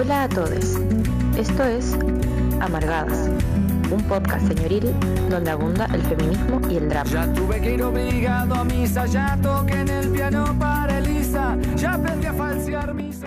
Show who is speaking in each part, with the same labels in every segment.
Speaker 1: Hola a todos. Esto es Amargadas, un podcast señoril donde abunda el feminismo y el drama.
Speaker 2: Ya tuve que ir obligado a misa, ya toqué en el piano para Elisa, ya aprendí a falsear misa.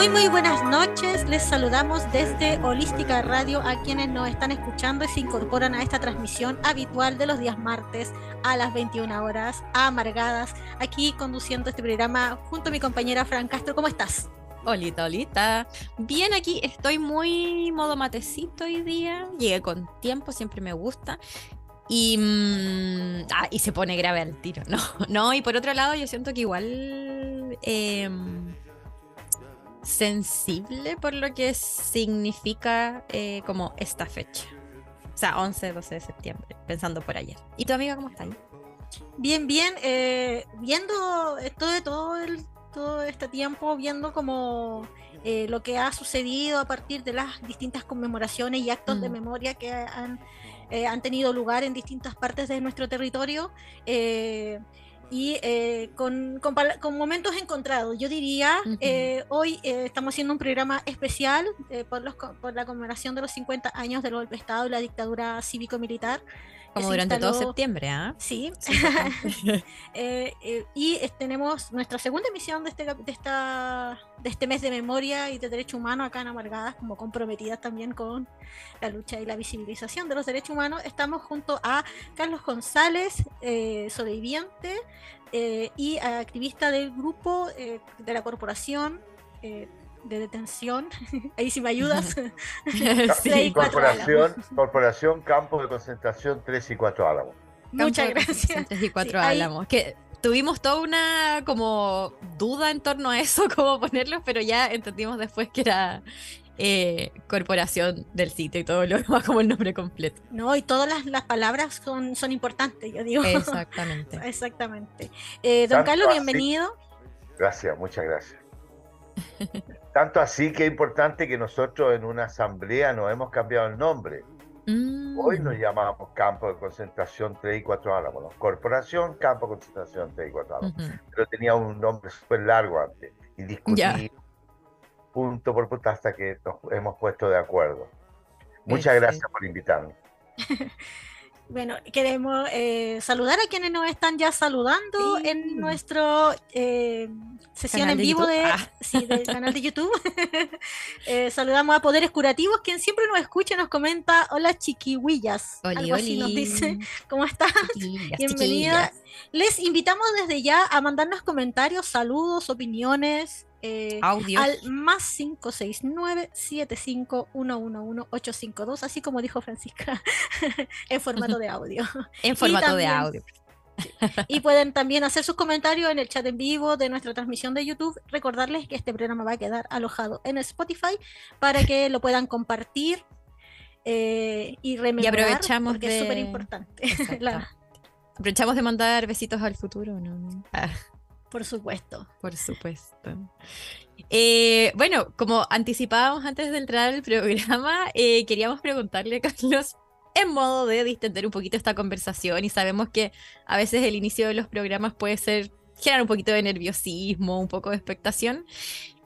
Speaker 3: Muy muy buenas noches, les saludamos desde Holística Radio a quienes nos están escuchando y se incorporan a esta transmisión habitual de los días martes a las 21 horas, amargadas, aquí conduciendo este programa junto a mi compañera Fran Castro. ¿Cómo estás?
Speaker 4: Olita, olita. Bien, aquí estoy muy modo matecito hoy día. Llegué con tiempo, siempre me gusta. Y, mm, ah, y se pone grave al tiro, ¿no? No, y por otro lado, yo siento que igual em, sensible por lo que significa eh, como esta fecha. O sea, 11, 12 de septiembre, pensando por ayer. ¿Y tu amiga cómo está ahí?
Speaker 3: Bien, bien, eh, viendo esto de todo el, todo este tiempo, viendo como eh, lo que ha sucedido a partir de las distintas conmemoraciones y actos de
Speaker 4: Mm.
Speaker 3: memoria que han, han tenido lugar en distintas partes de nuestro territorio. eh, y eh, con, con con momentos encontrados. Yo diría, eh, hoy eh, estamos haciendo un programa especial eh, por, los, por la conmemoración de los 50 años del golpe de Estado y la dictadura cívico-militar.
Speaker 4: Como
Speaker 3: se
Speaker 4: durante todo septiembre, ¿ah?
Speaker 3: Sí. Eh, eh, y tenemos nuestra segunda emisión de este, de, esta, de este mes de memoria y de derechos humanos acá en Amargadas, como comprometidas también con la lucha y la visibilización de los derechos humanos. Estamos junto a Carlos González, eh, sobreviviente y activista del grupo de la corporación. De detención, ahí si me ayudas.
Speaker 4: Sí.
Speaker 5: Corporación, Corporación Campo de Concentración 3 y 4 Álamos.
Speaker 3: Muchas
Speaker 4: Campo
Speaker 3: gracias.
Speaker 4: concentración 3 y 4
Speaker 3: Sí, ahí-
Speaker 4: Álamos. Que tuvimos toda una como duda en torno a eso, cómo ponerlo, pero ya entendimos después que era eh, corporación del sitio y todo lo demás como el nombre completo.
Speaker 3: No, y todas las, las palabras son, son importantes, yo digo.
Speaker 4: Exactamente.
Speaker 3: Exactamente. Eh, don Carlos,
Speaker 5: así-
Speaker 3: bienvenido.
Speaker 5: Gracias, muchas gracias. Tanto así que es importante que nosotros en una asamblea nos hemos cambiado el nombre.
Speaker 4: Mm,
Speaker 5: Hoy nos llamamos Campo de Concentración 3 y 4 Álamos. ¿no? Corporación Campo de Concentración 3 y 4 Álamos. Pero tenía un nombre súper largo antes. Y discutí
Speaker 4: Ya.
Speaker 5: punto por punto hasta que nos hemos puesto de acuerdo. Muchas
Speaker 4: Perfecto.
Speaker 5: gracias por invitarme.
Speaker 3: Bueno, queremos eh, saludar a quienes nos están ya saludando
Speaker 4: Sí.
Speaker 3: en nuestro eh, sesión
Speaker 4: Canal
Speaker 3: en vivo de,
Speaker 4: Ah.
Speaker 3: sí, del canal de YouTube. Eh, saludamos a Poderes Curativos, quien siempre nos escucha y nos comenta, hola chiquihuillas.
Speaker 4: Oli,
Speaker 3: Algo así nos dice. ¿Cómo estás?
Speaker 4: Chiquillas,
Speaker 3: Bienvenida.
Speaker 4: chiquillas.
Speaker 3: Les invitamos desde ya a mandarnos comentarios, saludos, opiniones. Eh, al más 569-75111852, así como dijo Francisca, en formato de audio.
Speaker 4: en formato de audio.
Speaker 3: Y pueden también hacer sus comentarios en el chat en vivo de nuestra transmisión de YouTube. Recordarles que este programa va a quedar alojado en Spotify para que lo puedan compartir eh, y rememorar,
Speaker 4: aprovechamos
Speaker 3: porque es
Speaker 4: de-
Speaker 3: súper importante.
Speaker 4: Aprovechamos de mandar besitos al futuro, ¿no? Ah,
Speaker 3: por supuesto.
Speaker 4: por supuesto. Eh, bueno, como anticipábamos antes de entrar al programa, eh, queríamos preguntarle a Carlos en modo de distender un poquito esta conversación y sabemos que a veces el inicio de los programas puede ser generar un poquito de nerviosismo, un poco de expectación.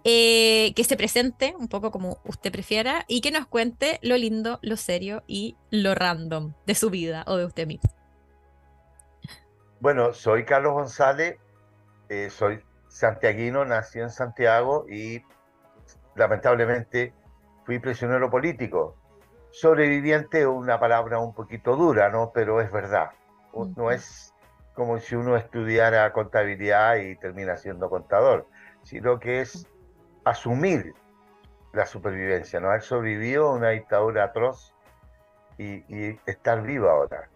Speaker 4: eh, que se presente un poco como usted prefiera y que nos cuente lo lindo, lo serio y lo random de su vida o de usted mismo.
Speaker 5: Bueno, soy Carlos González, eh, soy santiaguino, nací en Santiago y lamentablemente fui prisionero político. Sobreviviente es una palabra un poquito dura, ¿no? Pero es verdad. No es como si uno estudiara contabilidad y termina siendo contador, sino que es asumir la supervivencia, ¿no? Haber sobrevivido a una dictadura atroz y, y estar vivo ahora.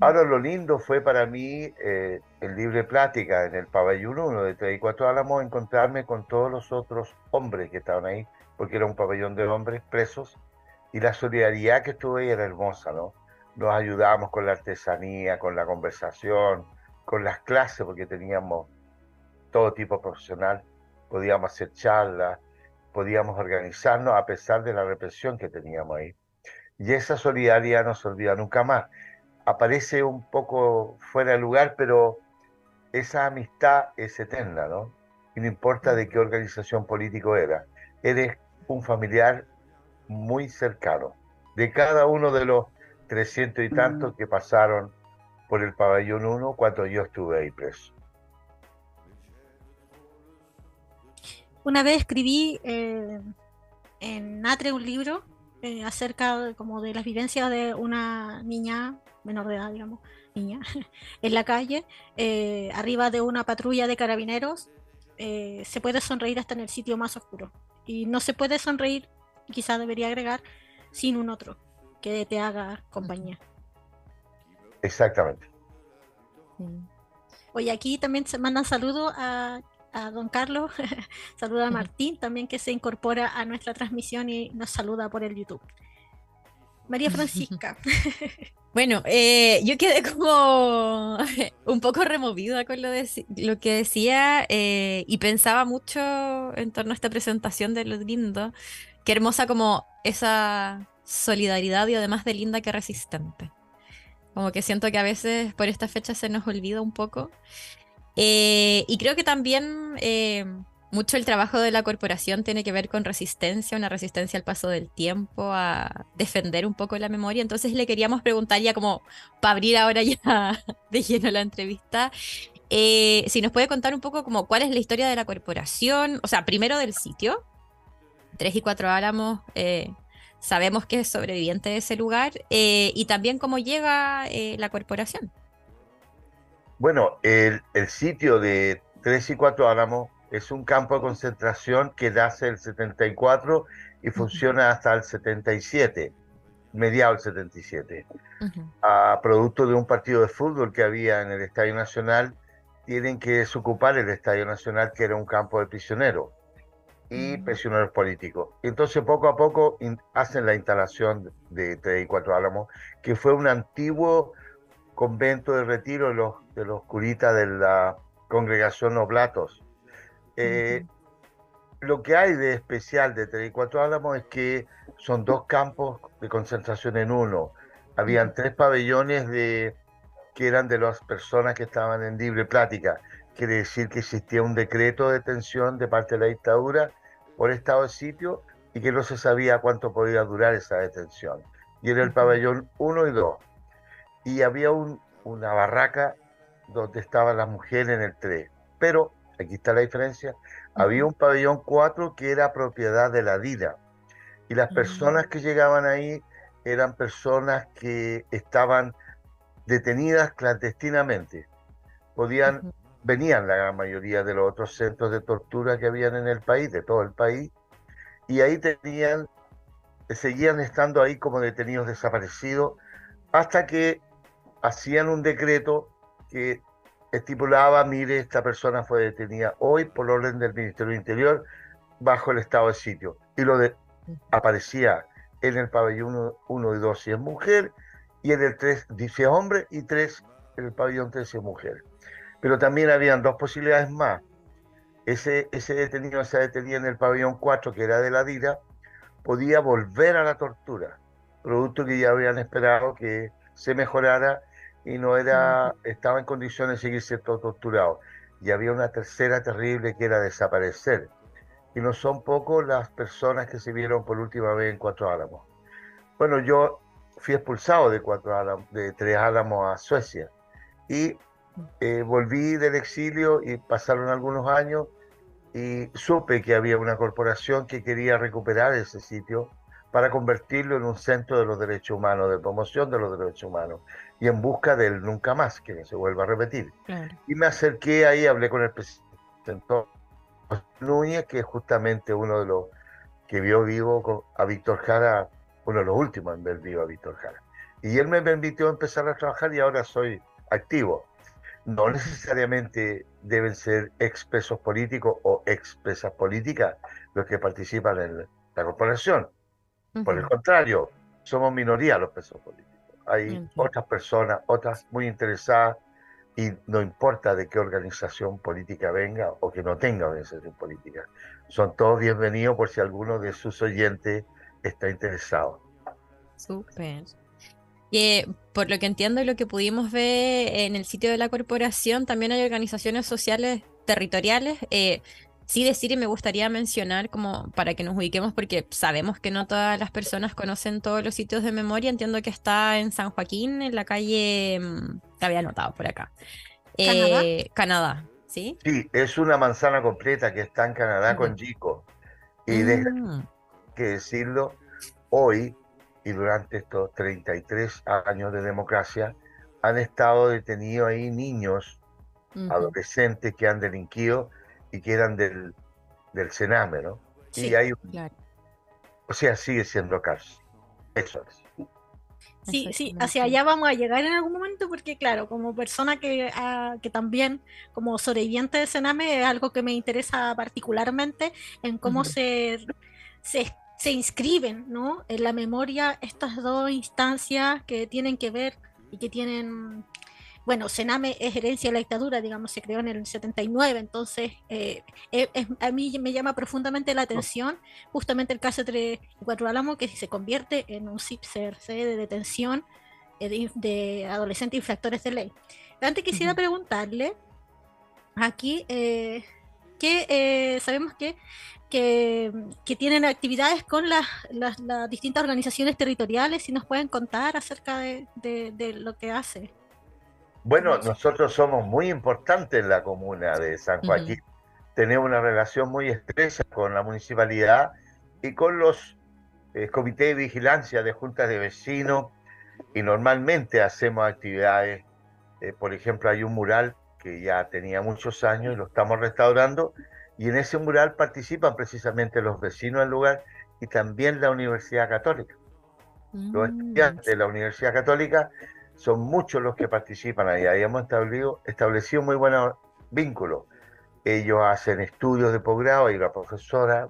Speaker 5: Ahora lo lindo fue para mí eh, en libre plática en el pabellón 1 de 3 y 4 Álamos encontrarme con todos los otros hombres que estaban ahí, porque era un pabellón de hombres presos y la solidaridad que estuve ahí era hermosa, ¿no? Nos ayudábamos con la artesanía, con la conversación, con las clases, porque teníamos todo tipo profesional, podíamos hacer charlas, podíamos organizarnos a pesar de la represión que teníamos ahí. Y esa solidaridad no se olvida nunca más. aparece un poco fuera de lugar, pero esa amistad es eterna, ¿no? Y no importa de qué organización político era, eres un familiar muy cercano de cada uno de los trescientos y tantos que pasaron por el pabellón 1 cuando yo estuve ahí preso.
Speaker 3: Una vez escribí eh, en Natre un libro eh, acerca de, como de las vivencias de una niña menor de edad, digamos, niña, en la calle, eh, arriba de una patrulla de carabineros, se puede sonreír hasta en el sitio más oscuro. Y no se puede sonreír, quizá debería agregar, sin un otro que te haga compañía.
Speaker 5: Exactamente.
Speaker 3: Oye, aquí también se mandan saludos a, don Carlos, saluda a Martín también que se incorpora a nuestra transmisión y nos saluda por el YouTube. María Francisca.
Speaker 4: Bueno, eh, yo quedé como un poco removida con lo, que decía eh, y pensaba mucho en torno a esta presentación de los lindos. Qué hermosa como esa solidaridad y además de linda que resistente. Como que siento que a veces por esta fecha se nos olvida un poco. Eh, y creo que también eh, mucho el trabajo de la corporación tiene que ver con resistencia, una resistencia al paso del tiempo, a defender un poco la memoria. Entonces le queríamos preguntar ya como para abrir ahora ya de lleno la entrevista, eh, si nos puede contar un poco como cuál es la historia de la corporación, o sea, primero del sitio, 3 y 4 Álamos, sabemos que es sobreviviente de ese lugar eh, y también cómo llega eh, la corporación.
Speaker 5: Bueno, el, sitio de 3 y 4 Álamos es un campo de concentración que nace el 74 y funciona hasta el 77, mediados del 77. A producto de un partido de fútbol que había en el Estadio Nacional, tienen que desocupar el Estadio Nacional, que era un campo de prisioneros y prisioneros políticos. Y entonces poco a poco hacen la instalación de 3 y 4 Álamos, que fue un antiguo convento de retiro de los, de los curitas de la congregación Oblatos. Eh, lo que hay de especial de 3 y 4 Álamos es que son dos campos de concentración en uno. Habían tres pabellones de, que eran de las personas que estaban en libre plática. Quiere decir que existía un decreto de detención de parte de la dictadura por estado de sitio y que no se sabía cuánto podía durar esa detención. Y era el pabellón 1 y 2. Y había un, una barraca donde estaban las mujeres en el 3. Pero, aquí está la diferencia, había un pabellón 4 que era propiedad de la DIDA. Y las personas que llegaban ahí eran personas que estaban detenidas clandestinamente. Podían venían la gran mayoría de los otros centros de tortura que habían en el país, de todo el país, y ahí tenían, seguían estando ahí como detenidos desaparecidos, hasta que hacían un decreto que estipulaba, mire, esta persona fue detenida hoy por orden del Ministerio del Interior bajo el estado de sitio. Y lo de, aparecía en el pabellón 1 y 2 si es mujer, y en el 3 dice hombre, y 3 en el pabellón 3 si es mujer pero también habían dos posibilidades más. Ese, ese detenido, esa detenida en el pabellón 4, que era de la DIRA, podía volver a la tortura, producto que ya habían esperado que se mejorara y no era, estaba en condiciones de seguir siendo torturado. Y había una tercera terrible que era desaparecer. Y no son pocos las personas que se vieron por última vez en Cuatro Álamos. Bueno, yo fui expulsado de, cuatro álamos, de Tres Álamos a Suecia. Y eh, volví del exilio y pasaron algunos años y supe que había una corporación que quería recuperar ese sitio para convertirlo en un centro de los derechos humanos, de promoción de los derechos humanos, y en busca del nunca más, que no se vuelva a repetir. Y me acerqué ahí, hablé con el presidente Núñez, que es justamente uno de los que vio vivo a Víctor Jara, uno de los últimos en ver vivo a Víctor Jara. Y él me permitió empezar a trabajar y ahora soy activo no necesariamente deben ser expresos políticos o expresas políticas los que participan en la corporación. Por el contrario, somos minoría los presos políticos. Hay otras personas, otras muy interesadas, y no importa de qué organización política venga o que no tenga organización política. Son todos bienvenidos por si alguno de sus oyentes está interesado.
Speaker 4: Súper. Que por lo que entiendo y lo que pudimos ver en el sitio de la corporación, también hay organizaciones sociales territoriales. Eh, sí decir y me gustaría mencionar como para que nos ubiquemos porque sabemos que no todas las personas conocen todos los sitios de memoria. Entiendo que está en San Joaquín, en la calle, mm, te había anotado por acá.
Speaker 3: ¿Canadá?
Speaker 4: Eh, Canadá, ¿sí?
Speaker 5: Sí, es una manzana completa que está en Canadá con
Speaker 4: Ujú.
Speaker 5: Chico. Y deja
Speaker 4: Mm,
Speaker 5: que decirlo, hoy y durante estos 33 años de democracia han estado detenidos ahí niños,
Speaker 4: ujú.
Speaker 5: adolescentes que han delinquido y que eran del, del Sename, ¿no?
Speaker 3: Sí.
Speaker 5: Y hay, un-
Speaker 4: Claro.
Speaker 5: o sea, sigue siendo cárcel. Eso es.
Speaker 3: Sí, sí, hacia allá vamos a llegar en algún momento porque, claro, como persona que, ah, que también, como sobreviviente de Sename, es algo que me interesa particularmente en cómo se, se, se inscriben, ¿no? En la memoria estas dos instancias que tienen que ver y que tienen, bueno, Sename es herencia de la dictadura, digamos, se creó en el 79, entonces eh, es- a mí me llama profundamente la atención justamente el caso de Cuatro Álamo, que se convierte en un CIPSER, sede de detención eh, de, de adolescentes infractores de ley. Antes quisiera preguntarle, aquí, eh, que eh, sabemos que, que, que tienen actividades con las, las- las distintas organizaciones territoriales, si nos pueden contar acerca de, de- de lo que hace.
Speaker 5: Bueno, nosotros somos muy importantes en la comuna de San. Joaquín. Tenemos una relación muy estrecha con la municipalidad y con los eh, comités de vigilancia de juntas de vecinos y normalmente hacemos actividades. eh, por ejemplo, hay un mural que ya tenía muchos años y lo estamos restaurando y en ese mural participan precisamente los vecinos del lugar y también la Universidad Católica. Los
Speaker 4: Mm,
Speaker 5: estudiantes de la Universidad Católica son muchos los que participan ahí. Ahí hemos establecido, establecido muy buenos vínculos. Ellos hacen estudios de posgrado, hay una profesora,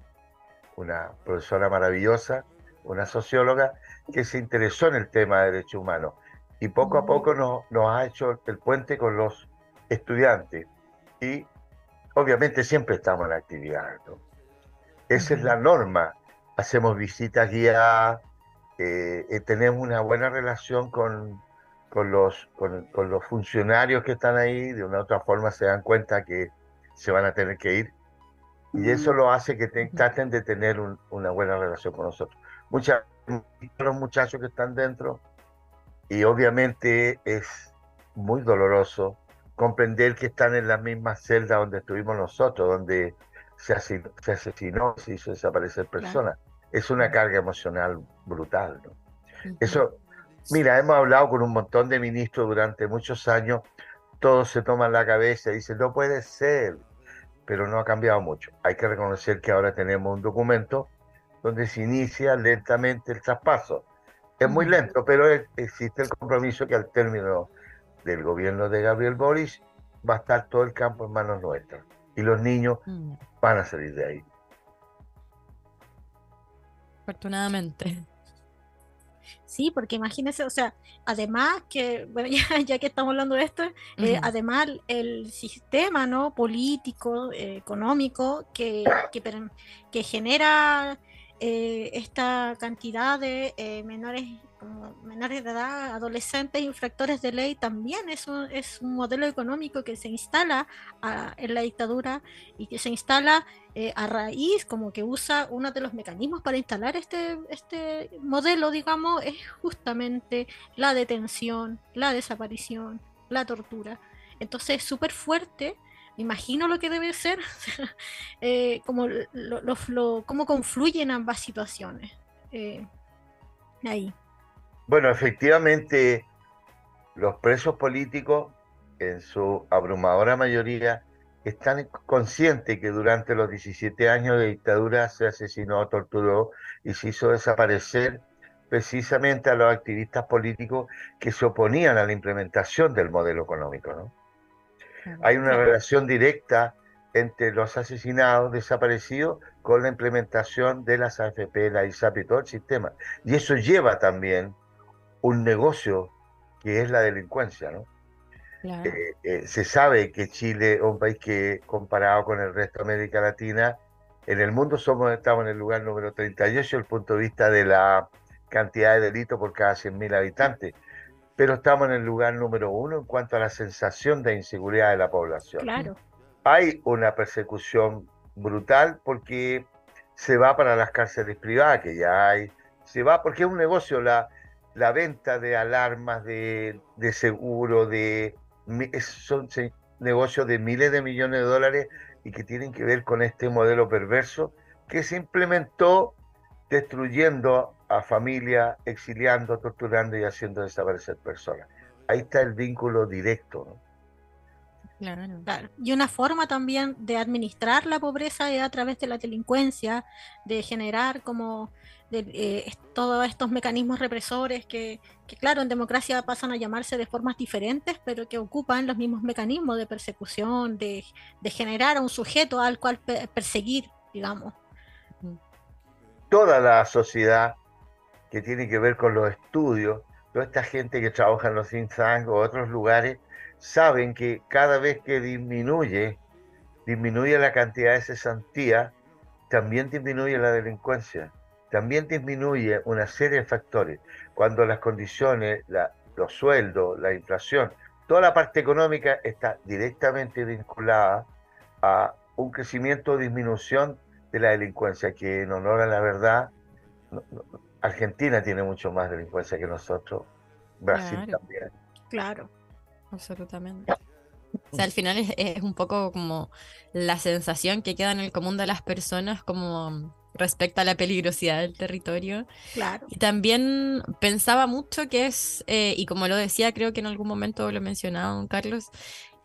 Speaker 5: una profesora maravillosa, una socióloga, que se interesó en el tema de derechos humanos. Y poco a poco nos, nos ha hecho el puente con los estudiantes. Y obviamente siempre estamos en actividad. ¿no? Esa es la norma. Hacemos visitas guiadas, eh, eh, tenemos una buena relación con, con los, con, con los funcionarios que están ahí, de una u otra forma se dan cuenta que se van a tener que ir. Y eso lo hace que te- traten de tener un- una buena relación con nosotros. Muchas los muchachos que están dentro, y obviamente es muy doloroso comprender que están en la misma celda donde estuvimos nosotros, donde se asesinó, se, asesinó, se hizo desaparecer personas. Es una carga emocional brutal. ¿no? Eso, mira, hemos hablado con un montón de ministros durante muchos años, todos se toman la cabeza y dicen, no puede ser, pero no ha cambiado mucho. Hay que reconocer que ahora tenemos un documento donde se inicia lentamente el traspaso. Es muy lento, pero existe el compromiso que al término del gobierno de Gabriel Boris va a estar todo el campo en manos nuestras y los niños
Speaker 4: Mm,
Speaker 5: van a salir de ahí.
Speaker 4: Afortunadamente.
Speaker 3: Sí, porque imagínense, o sea, además que, bueno, ya, ya que estamos hablando de esto, eh, además el sistema, ¿no? Político, eh, económico, que, que, genera eh, esta cantidad de menores, como menores de edad, adolescentes, infractores de ley, también es un, es un modelo económico que se instala ah, en la dictadura y que se instala eh, a raíz, como que usa uno de los mecanismos para instalar este, este modelo, digamos, es justamente la detención, la desaparición, la tortura. Entonces es súper fuerte, me imagino lo que debe ser, eh, como lo- lo- cómo confluyen ambas situaciones. eh, ahí.
Speaker 5: Bueno, efectivamente, los presos políticos, en su abrumadora mayoría, están conscientes que durante los 17 años de dictadura se asesinó, torturó y se hizo desaparecer precisamente a los activistas políticos que se oponían a la implementación del modelo económico, ¿no? Hay una relación directa entre los asesinados, desaparecidos, con la implementación de las AFP, la ISAP y todo el sistema. Y eso lleva también un negocio que es la delincuencia, ¿no?
Speaker 4: Claro.
Speaker 5: Eh, eh, se sabe que Chile es un país que, comparado con el resto de América Latina, en el mundo somos, estamos en el lugar número 38 desde el punto de vista de la cantidad de delitos por cada 100.000 habitantes, pero estamos en el lugar número uno en cuanto a la sensación de inseguridad de la población.
Speaker 3: Claro.
Speaker 5: Hay una persecución brutal porque se va para las cárceles privadas, que ya hay, se va porque es un negocio la, la venta de alarmas, de, de seguro, de, son negocios de miles de millones de dólares y que tienen que ver con este modelo perverso que se implementó destruyendo a familia, exiliando, torturando y haciendo desaparecer personas. Ahí está el vínculo directo. ¿no?
Speaker 3: Claro. Y una forma también de administrar la pobreza es a través de la delincuencia, de generar como eh, todos estos mecanismos represores que, claro, en democracia pasan a llamarse de formas diferentes, pero que ocupan los mismos mecanismos de persecución, de, generar a un sujeto al cual perseguir, digamos.
Speaker 5: Toda la sociedad que tiene que ver con los estudios, toda esta gente que trabaja en los think o otros lugares, saben que cada vez que disminuye, disminuye la cantidad de cesantía, también disminuye la delincuencia, también disminuye una serie de factores. Cuando las condiciones, los sueldos, la inflación, toda la parte económica está directamente vinculada a un crecimiento o disminución de la delincuencia, que en honor a la verdad, Argentina tiene mucho más delincuencia que nosotros, Brasil también.
Speaker 3: Claro.
Speaker 4: Absolutamente. O sea, al final es, un poco como la sensación que queda en el común de las personas como respecto a la peligrosidad del territorio.
Speaker 3: Claro.
Speaker 4: Y también pensaba mucho que es, eh, y como lo decía, creo que en algún momento lo mencionaba Carlos,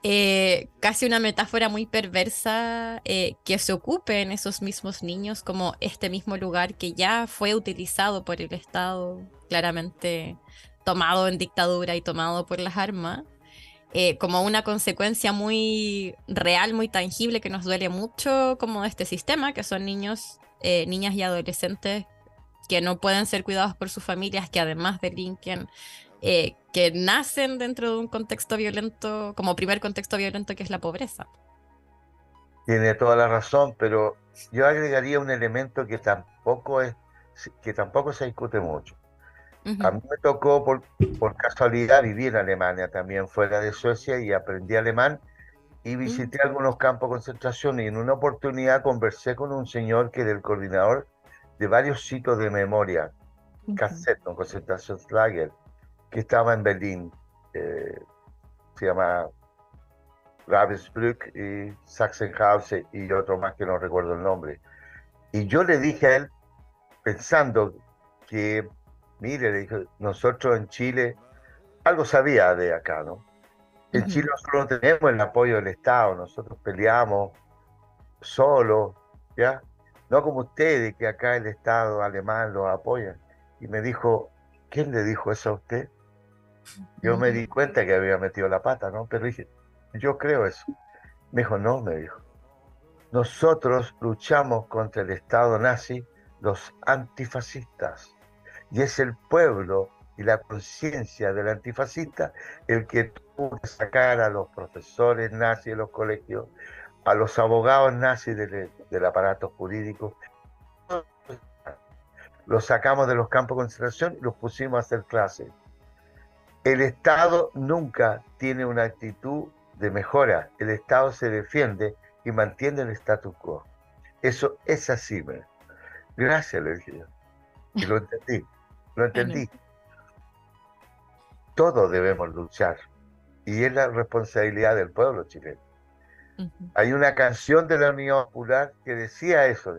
Speaker 4: eh, casi una metáfora muy perversa eh, que se ocupe en esos mismos niños como este mismo lugar que ya fue utilizado por el Estado, claramente tomado en dictadura y tomado por las armas. Eh, como una consecuencia muy real, muy tangible, que nos duele mucho como este sistema, que son niños, eh, niñas y adolescentes que no pueden ser cuidados por sus familias, que además delinquen, eh, que nacen dentro de un contexto violento, como primer contexto violento que es la pobreza.
Speaker 5: Tiene toda la razón, pero yo agregaría un elemento que tampoco es, que tampoco se discute mucho. A mí me tocó por, por, casualidad vivir en Alemania también fuera de Suecia y aprendí alemán y mm. visité algunos campos de concentración y en una oportunidad conversé con un señor que era el coordinador de varios sitios de memoria, uh -huh. concentración Lager, que estaba en Berlín. Eh, se llama Ravensbrück y Sachsenhausen y otro más que no recuerdo el nombre. Y yo le dije a él, pensando que mire, le dijo, nosotros en Chile, algo sabía de acá, ¿no? En Chile nosotros no tenemos el apoyo del Estado, nosotros peleamos solos, ¿ya? No como ustedes, que acá el Estado alemán los apoya. Y me dijo, ¿quién le dijo eso a usted? Yo me di cuenta que había metido la pata, ¿no? Pero dije, yo creo eso. Me dijo, no, me dijo. Nosotros luchamos contra el Estado nazi, los antifascistas. Y es el pueblo y la conciencia del antifascista el que tuvo que sacar a los profesores nazis de los colegios, a los abogados nazis del, aparato jurídico. Los sacamos de los campos de concentración y los pusimos a hacer clases. El Estado nunca tiene una actitud de mejora. El Estado se defiende y mantiene el status quo. Eso es así. Gracias, le dije. Y lo entendí. Lo entendí. Todos debemos luchar. Y es la responsabilidad del pueblo chileno. Hay una canción de la Unión Popular que decía eso.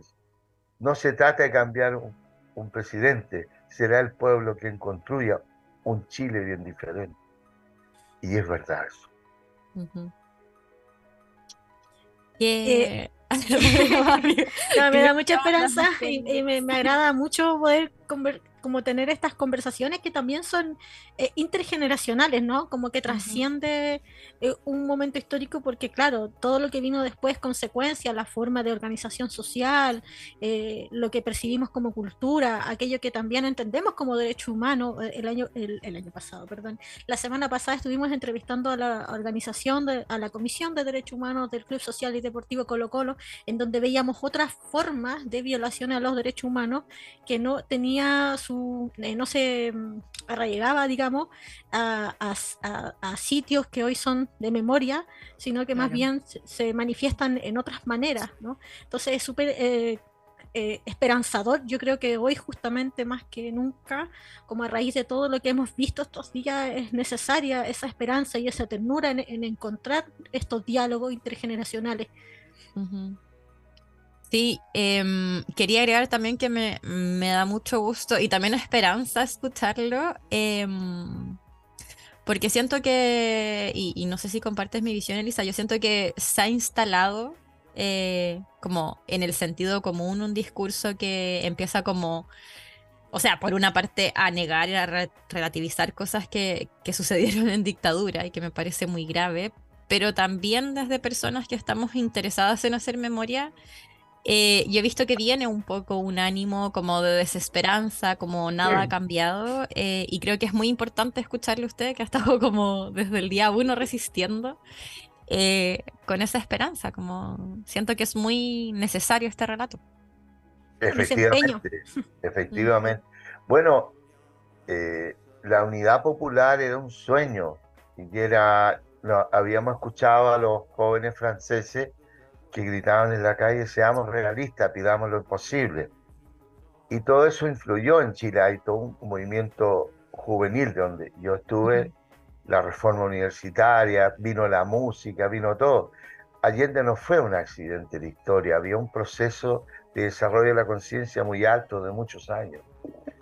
Speaker 5: No se trata de cambiar un, presidente, será el pueblo quien construya un Chile bien diferente. Y es verdad eso.
Speaker 3: Eh, me da mucha esperanza y, me, me, agrada mucho poder como tener estas conversaciones que también son eh, intergeneracionales, ¿no? Como que trasciende eh, un momento histórico porque, claro, todo lo que vino después, consecuencia, la forma de organización social, eh, lo que percibimos como cultura, aquello que también entendemos como derecho humano, el año, el, año pasado, perdón, la semana pasada estuvimos entrevistando a la organización, a la Comisión de Derechos Humanos del Club Social y Deportivo Colo Colo, en donde veíamos otras formas de violación a los derechos humanos que no tenía su su, eh, no se mm, arraigaba, digamos, a, a- a- a sitios que hoy son de memoria, sino que más bien se, se manifiestan en otras maneras, ¿no? Entonces es súper eh, eh, esperanzador. Yo creo que hoy justamente más que nunca, como a raíz de todo lo que hemos visto estos días, es necesaria esa esperanza y esa ternura en, en encontrar estos diálogos intergeneracionales.
Speaker 4: Ujú. Sí, em, quería agregar también que me, me da mucho gusto y también esperanza escucharlo, em, porque siento que, y, no sé si compartes mi visión, Elisa, yo siento que se ha instalado eh, como en el sentido común un discurso que empieza como, o sea, por una parte a negar y a re- relativizar cosas que, que sucedieron en dictadura y que me parece muy grave, pero también desde personas que estamos interesadas en hacer memoria eh, yo he visto que viene un poco un ánimo como de desesperanza, como nada ha cambiado, eh, y creo que es muy importante escucharle a usted, que ha estado como desde el día uno resistiendo, eh, con esa esperanza, como siento que es muy necesario este relato.
Speaker 5: Efectivamente, efectivamente. Bueno, eh, la unidad popular era un sueño y que era, lo- habíamos escuchado a los jóvenes franceses que gritaban en la calle, seamos realistas, pidamos lo imposible. Y todo eso influyó en Chile, hay todo un movimiento juvenil donde yo estuve,
Speaker 4: Ujú.
Speaker 5: la reforma universitaria, vino la música, vino todo. Allende no fue un accidente de historia, había un proceso de desarrollo de la conciencia muy alto de muchos años.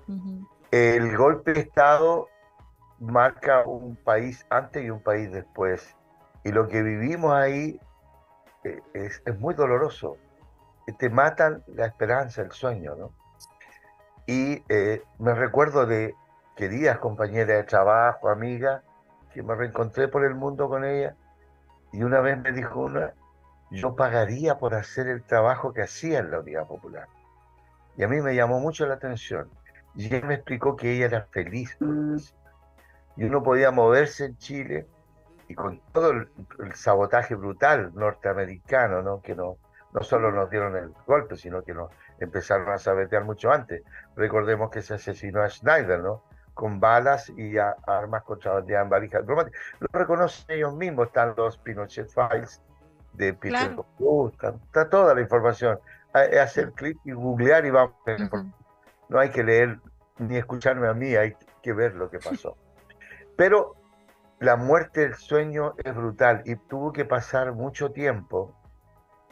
Speaker 4: Ujú.
Speaker 5: El golpe de Estado marca un país antes y un país después. Y lo que vivimos ahí es, es muy doloroso. Te matan la esperanza, el sueño, ¿no? Y eh, me recuerdo de queridas compañeras de trabajo, amigas, que me reencontré por el mundo con ellas. Y una vez me dijo una, yo pagaría por hacer el trabajo que hacía en la Unidad Popular. Y a mí me llamó mucho la atención. Y ella me explicó que ella era feliz. Y uno podía moverse en Chile y con todo el, el sabotaje brutal norteamericano, ¿no? que no, no solo nos dieron el golpe, sino que nos empezaron a sabotear mucho antes. Recordemos que se asesinó a Schneider, ¿no? con balas y a- armas contrabandeadas en valijas diplomáticas. Lo reconocen ellos mismos, están los Pinochet Files de Peter
Speaker 3: Claro.
Speaker 5: Cook, está, está toda la información. Ha- es hacer clic y googlear y vamos a
Speaker 4: Ujú.
Speaker 5: información. No hay que leer ni escucharme a mí, hay que ver lo que pasó. Pero la muerte del sueño es brutal y tuvo que pasar mucho tiempo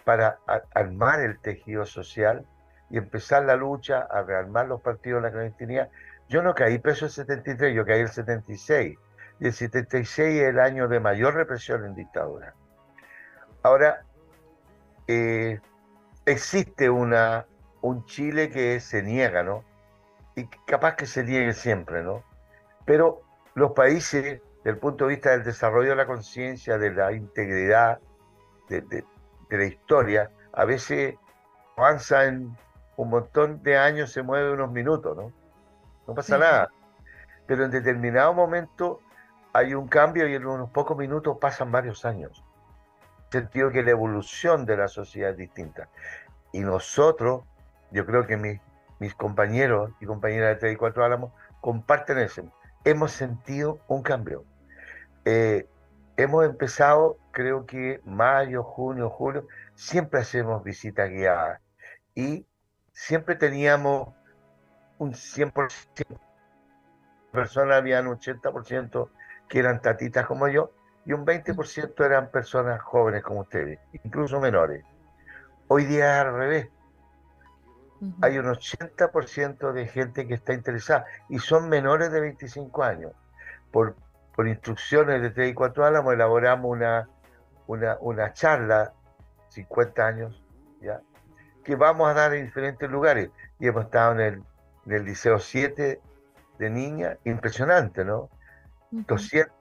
Speaker 5: para armar el tejido social y empezar la lucha a rearmar los partidos de la clandestinidad. Yo no caí preso el 73, yo caí el 76. Y el 76 es el año de mayor represión en dictadura. Ahora, eh, existe una, un Chile que se niega, ¿no? Y capaz que se niegue siempre, ¿no? Pero los países, el punto de vista del desarrollo de la conciencia, de la integridad, de, de- de la historia, a veces avanza en un montón de años, se mueve unos minutos, ¿no? No pasa
Speaker 4: Sí.
Speaker 5: nada. Pero en determinado momento hay un cambio y en unos pocos minutos pasan varios años. En el sentido que la evolución de la sociedad es distinta. Y nosotros, yo creo que mis, mis compañeros y compañeras de 3 y 4 Álamos comparten eso. Hemos sentido un cambio. Eh, hemos empezado, creo que mayo, junio, julio, siempre hacemos visitas guiadas. Y siempre teníamos un 100% personas, habían un 80% que eran tatitas como yo, y un 20% eran personas jóvenes como ustedes, incluso menores. Hoy día es al revés, hay un 80% de gente que está interesada, y son menores de 25 años. Por, por instrucciones de 3 y 4 Álamos elaboramos una, una, una charla, 50 años, ¿ya? que vamos a dar en diferentes lugares. Y hemos estado en el, en el Liceo 7 de niña, impresionante, ¿no?
Speaker 4: Ujú.
Speaker 5: 200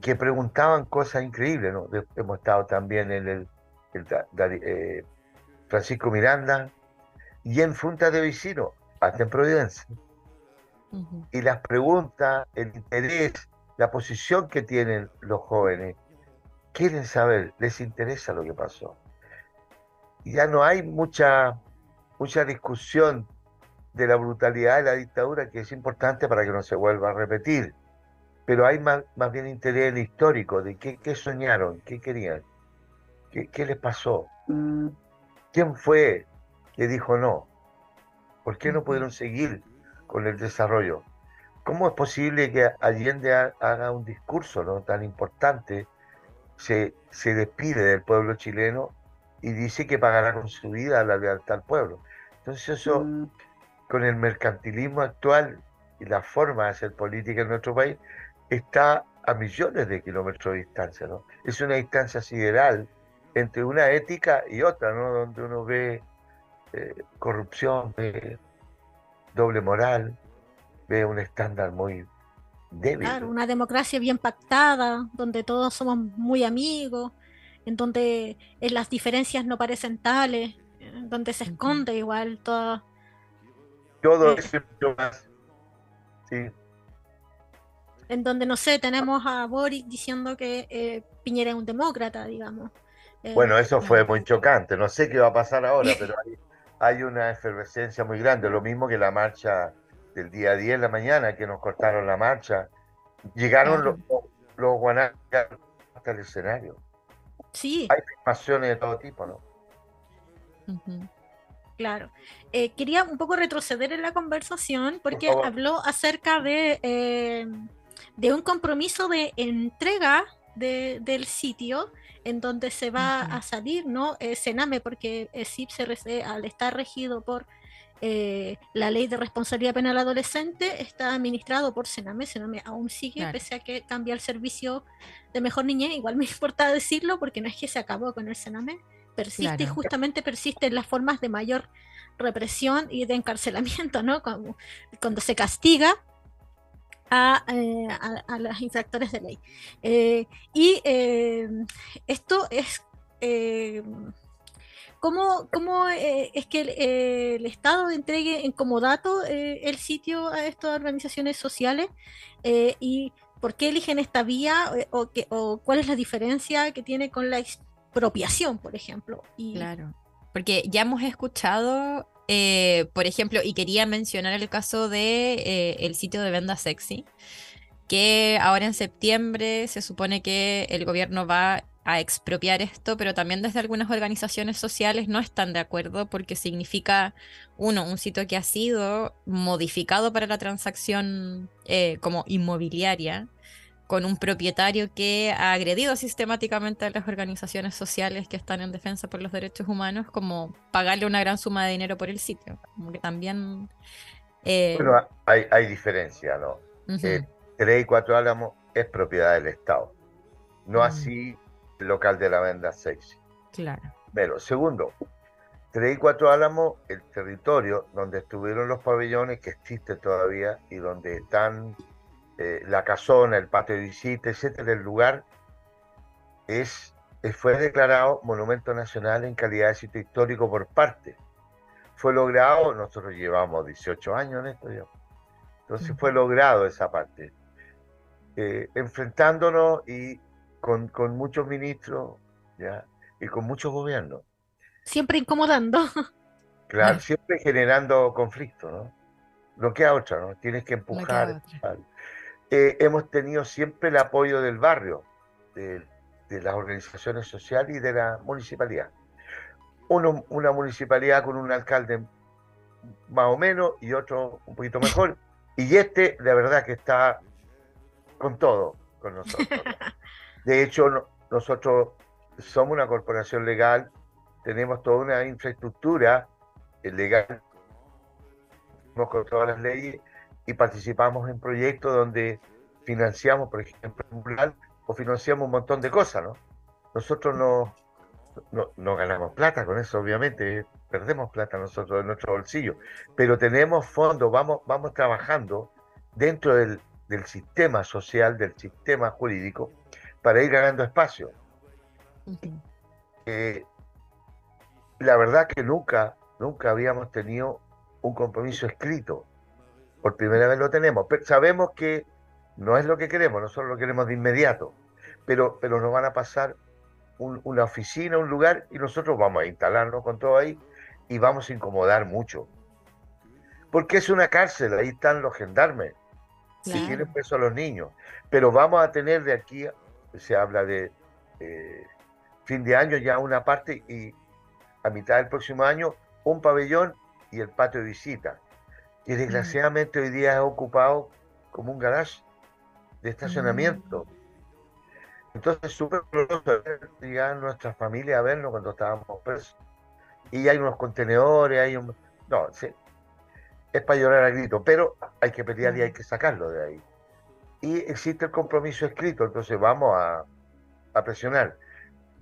Speaker 5: que preguntaban cosas increíbles, ¿no? Hemos estado también en el, el Da- Dari- eh, Francisco Miranda y en Junta de Vecinos, hasta en Providencia. Y las preguntas, el interés, la posición que tienen los jóvenes, quieren saber, les interesa lo que pasó. Y ya no hay mucha, mucha discusión de la brutalidad de la dictadura que es importante para que no se vuelva a repetir. Pero hay más, más bien interés en histórico de qué, qué soñaron, qué querían, qué, qué les pasó, quién fue que dijo no, por qué no pudieron seguir con el desarrollo. ¿Cómo es posible que Allende haga un discurso ¿no? tan importante, se, se despide del pueblo chileno y dice que pagará con su vida la lealtad al pueblo? Entonces eso, con el mercantilismo actual y la forma de hacer política en nuestro país, está a millones de kilómetros de distancia, ¿no? Es una distancia sideral entre una ética y otra, ¿no? Donde uno ve eh, corrupción, ve doble moral, ve un estándar muy débil.
Speaker 3: Claro, una democracia bien pactada, donde todos somos muy amigos, en donde eh, las diferencias no parecen tales, donde se esconde igual todo.
Speaker 5: Todo eh, es mucho más. Sí.
Speaker 3: En donde, no sé, tenemos a Boris diciendo que eh, Piñera es un demócrata, digamos.
Speaker 5: bueno, eso fue muy chocante. No sé qué va a pasar ahora, pero hay, hay una efervescencia muy grande. Lo mismo que la marcha del día 10 de la mañana, que nos cortaron la marcha. Llegaron los, los guanacas hasta el escenario.
Speaker 3: Sí.
Speaker 5: Hay filmaciones de todo tipo, ¿no?
Speaker 3: Claro. Eh, quería un poco retroceder en la conversación porque habló acerca de, eh, de un compromiso de entrega del sitio en donde se va a salir, ¿no? Eh, Sename, porque CIPCRC, al estar regido por la ley de responsabilidad penal adolescente, está administrado por Sename. Sename aún sigue, pese a que cambia el servicio de mejor niñez. Igual me importa decirlo porque no es que se acabó con el Sename persiste y justamente persiste en las formas de mayor represión y de encarcelamiento, ¿no? Cuando se castiga a, eh, a, los infractores de ley. Eh, y eh, esto es... ¿Cómo, cómo es que el, Estado entregue en como dato el sitio a estas organizaciones sociales y por qué eligen esta vía o, que, o cuál es la diferencia que tiene con la expropiación, por ejemplo.
Speaker 4: Claro, porque ya hemos escuchado, eh, por ejemplo, y quería mencionar el caso de eh, el sitio de Venda Sexy, que ahora en septiembre se supone que el gobierno va a expropiar esto, pero también desde algunas organizaciones sociales no están de acuerdo porque significa, uno, un sitio que ha sido modificado para la transacción eh, como inmobiliaria, con un propietario que ha agredido sistemáticamente a las organizaciones sociales que están en defensa por los derechos humanos, como pagarle una gran suma de dinero por el sitio. Como que también...
Speaker 5: Eh, bueno, hay, hay diferencia, ¿no? 3 y 4 Álamos es propiedad del Estado, no mm. así el local de la venda 6.
Speaker 4: Claro.
Speaker 5: Pero, segundo, 3 y 4 Álamos, el territorio donde estuvieron los pabellones que existen todavía y donde están eh, la casona, el patio de visita, etcétera, el lugar es, fue declarado Monumento Nacional en calidad de sitio histórico por parte. Fue logrado, nosotros llevamos 18 años en esto, entonces fue logrado esa parte. Eh, enfrentándonos y con, muchos ministros ¿ya? y con muchos gobiernos.
Speaker 3: Siempre incomodando.
Speaker 5: Claro, siempre generando conflicto, ¿no? No queda otra, ¿no? Tienes que empujar. Eh, hemos tenido siempre el apoyo del barrio, de, las organizaciones sociales y de la municipalidad. Uno, una municipalidad con un alcalde más o menos y otro un poquito mejor. Y este, la verdad, que está con todo con nosotros. De hecho, nosotros somos una corporación legal, tenemos toda una infraestructura legal, con todas las leyes y participamos en proyectos donde financiamos, por ejemplo, un rural o financiamos un montón de cosas, ¿no? Nosotros no, no, ganamos plata con eso, obviamente, perdemos plata nosotros en nuestro bolsillo, pero tenemos fondos, vamos, vamos trabajando dentro del, sistema social, del sistema jurídico, para ir ganando espacio. Eh, la verdad que nunca, nunca habíamos tenido un compromiso escrito por primera vez lo tenemos. Pero sabemos que no es lo que queremos, nosotros lo queremos de inmediato, pero, pero nos van a pasar una oficina, un lugar, y nosotros vamos a instalarnos con todo ahí y vamos a incomodar mucho. porque es una cárcel, ahí están los gendarmes, si
Speaker 4: Claro.
Speaker 5: tienen preso a los niños. Pero vamos a tener de aquí, se habla de eh, fin de año ya una parte y a mitad del próximo año un pabellón y el patio de visita, que desgraciadamente hoy día es ocupado como un garage de estacionamiento. Entonces es súper doloroso ver llegar nuestra familia a vernos cuando estábamos presos. Y hay unos contenedores, hay un... No, sí, es para llorar a grito, pero hay que pelear y hay que sacarlo de ahí. Y existe el compromiso escrito, entonces vamos a, a presionar,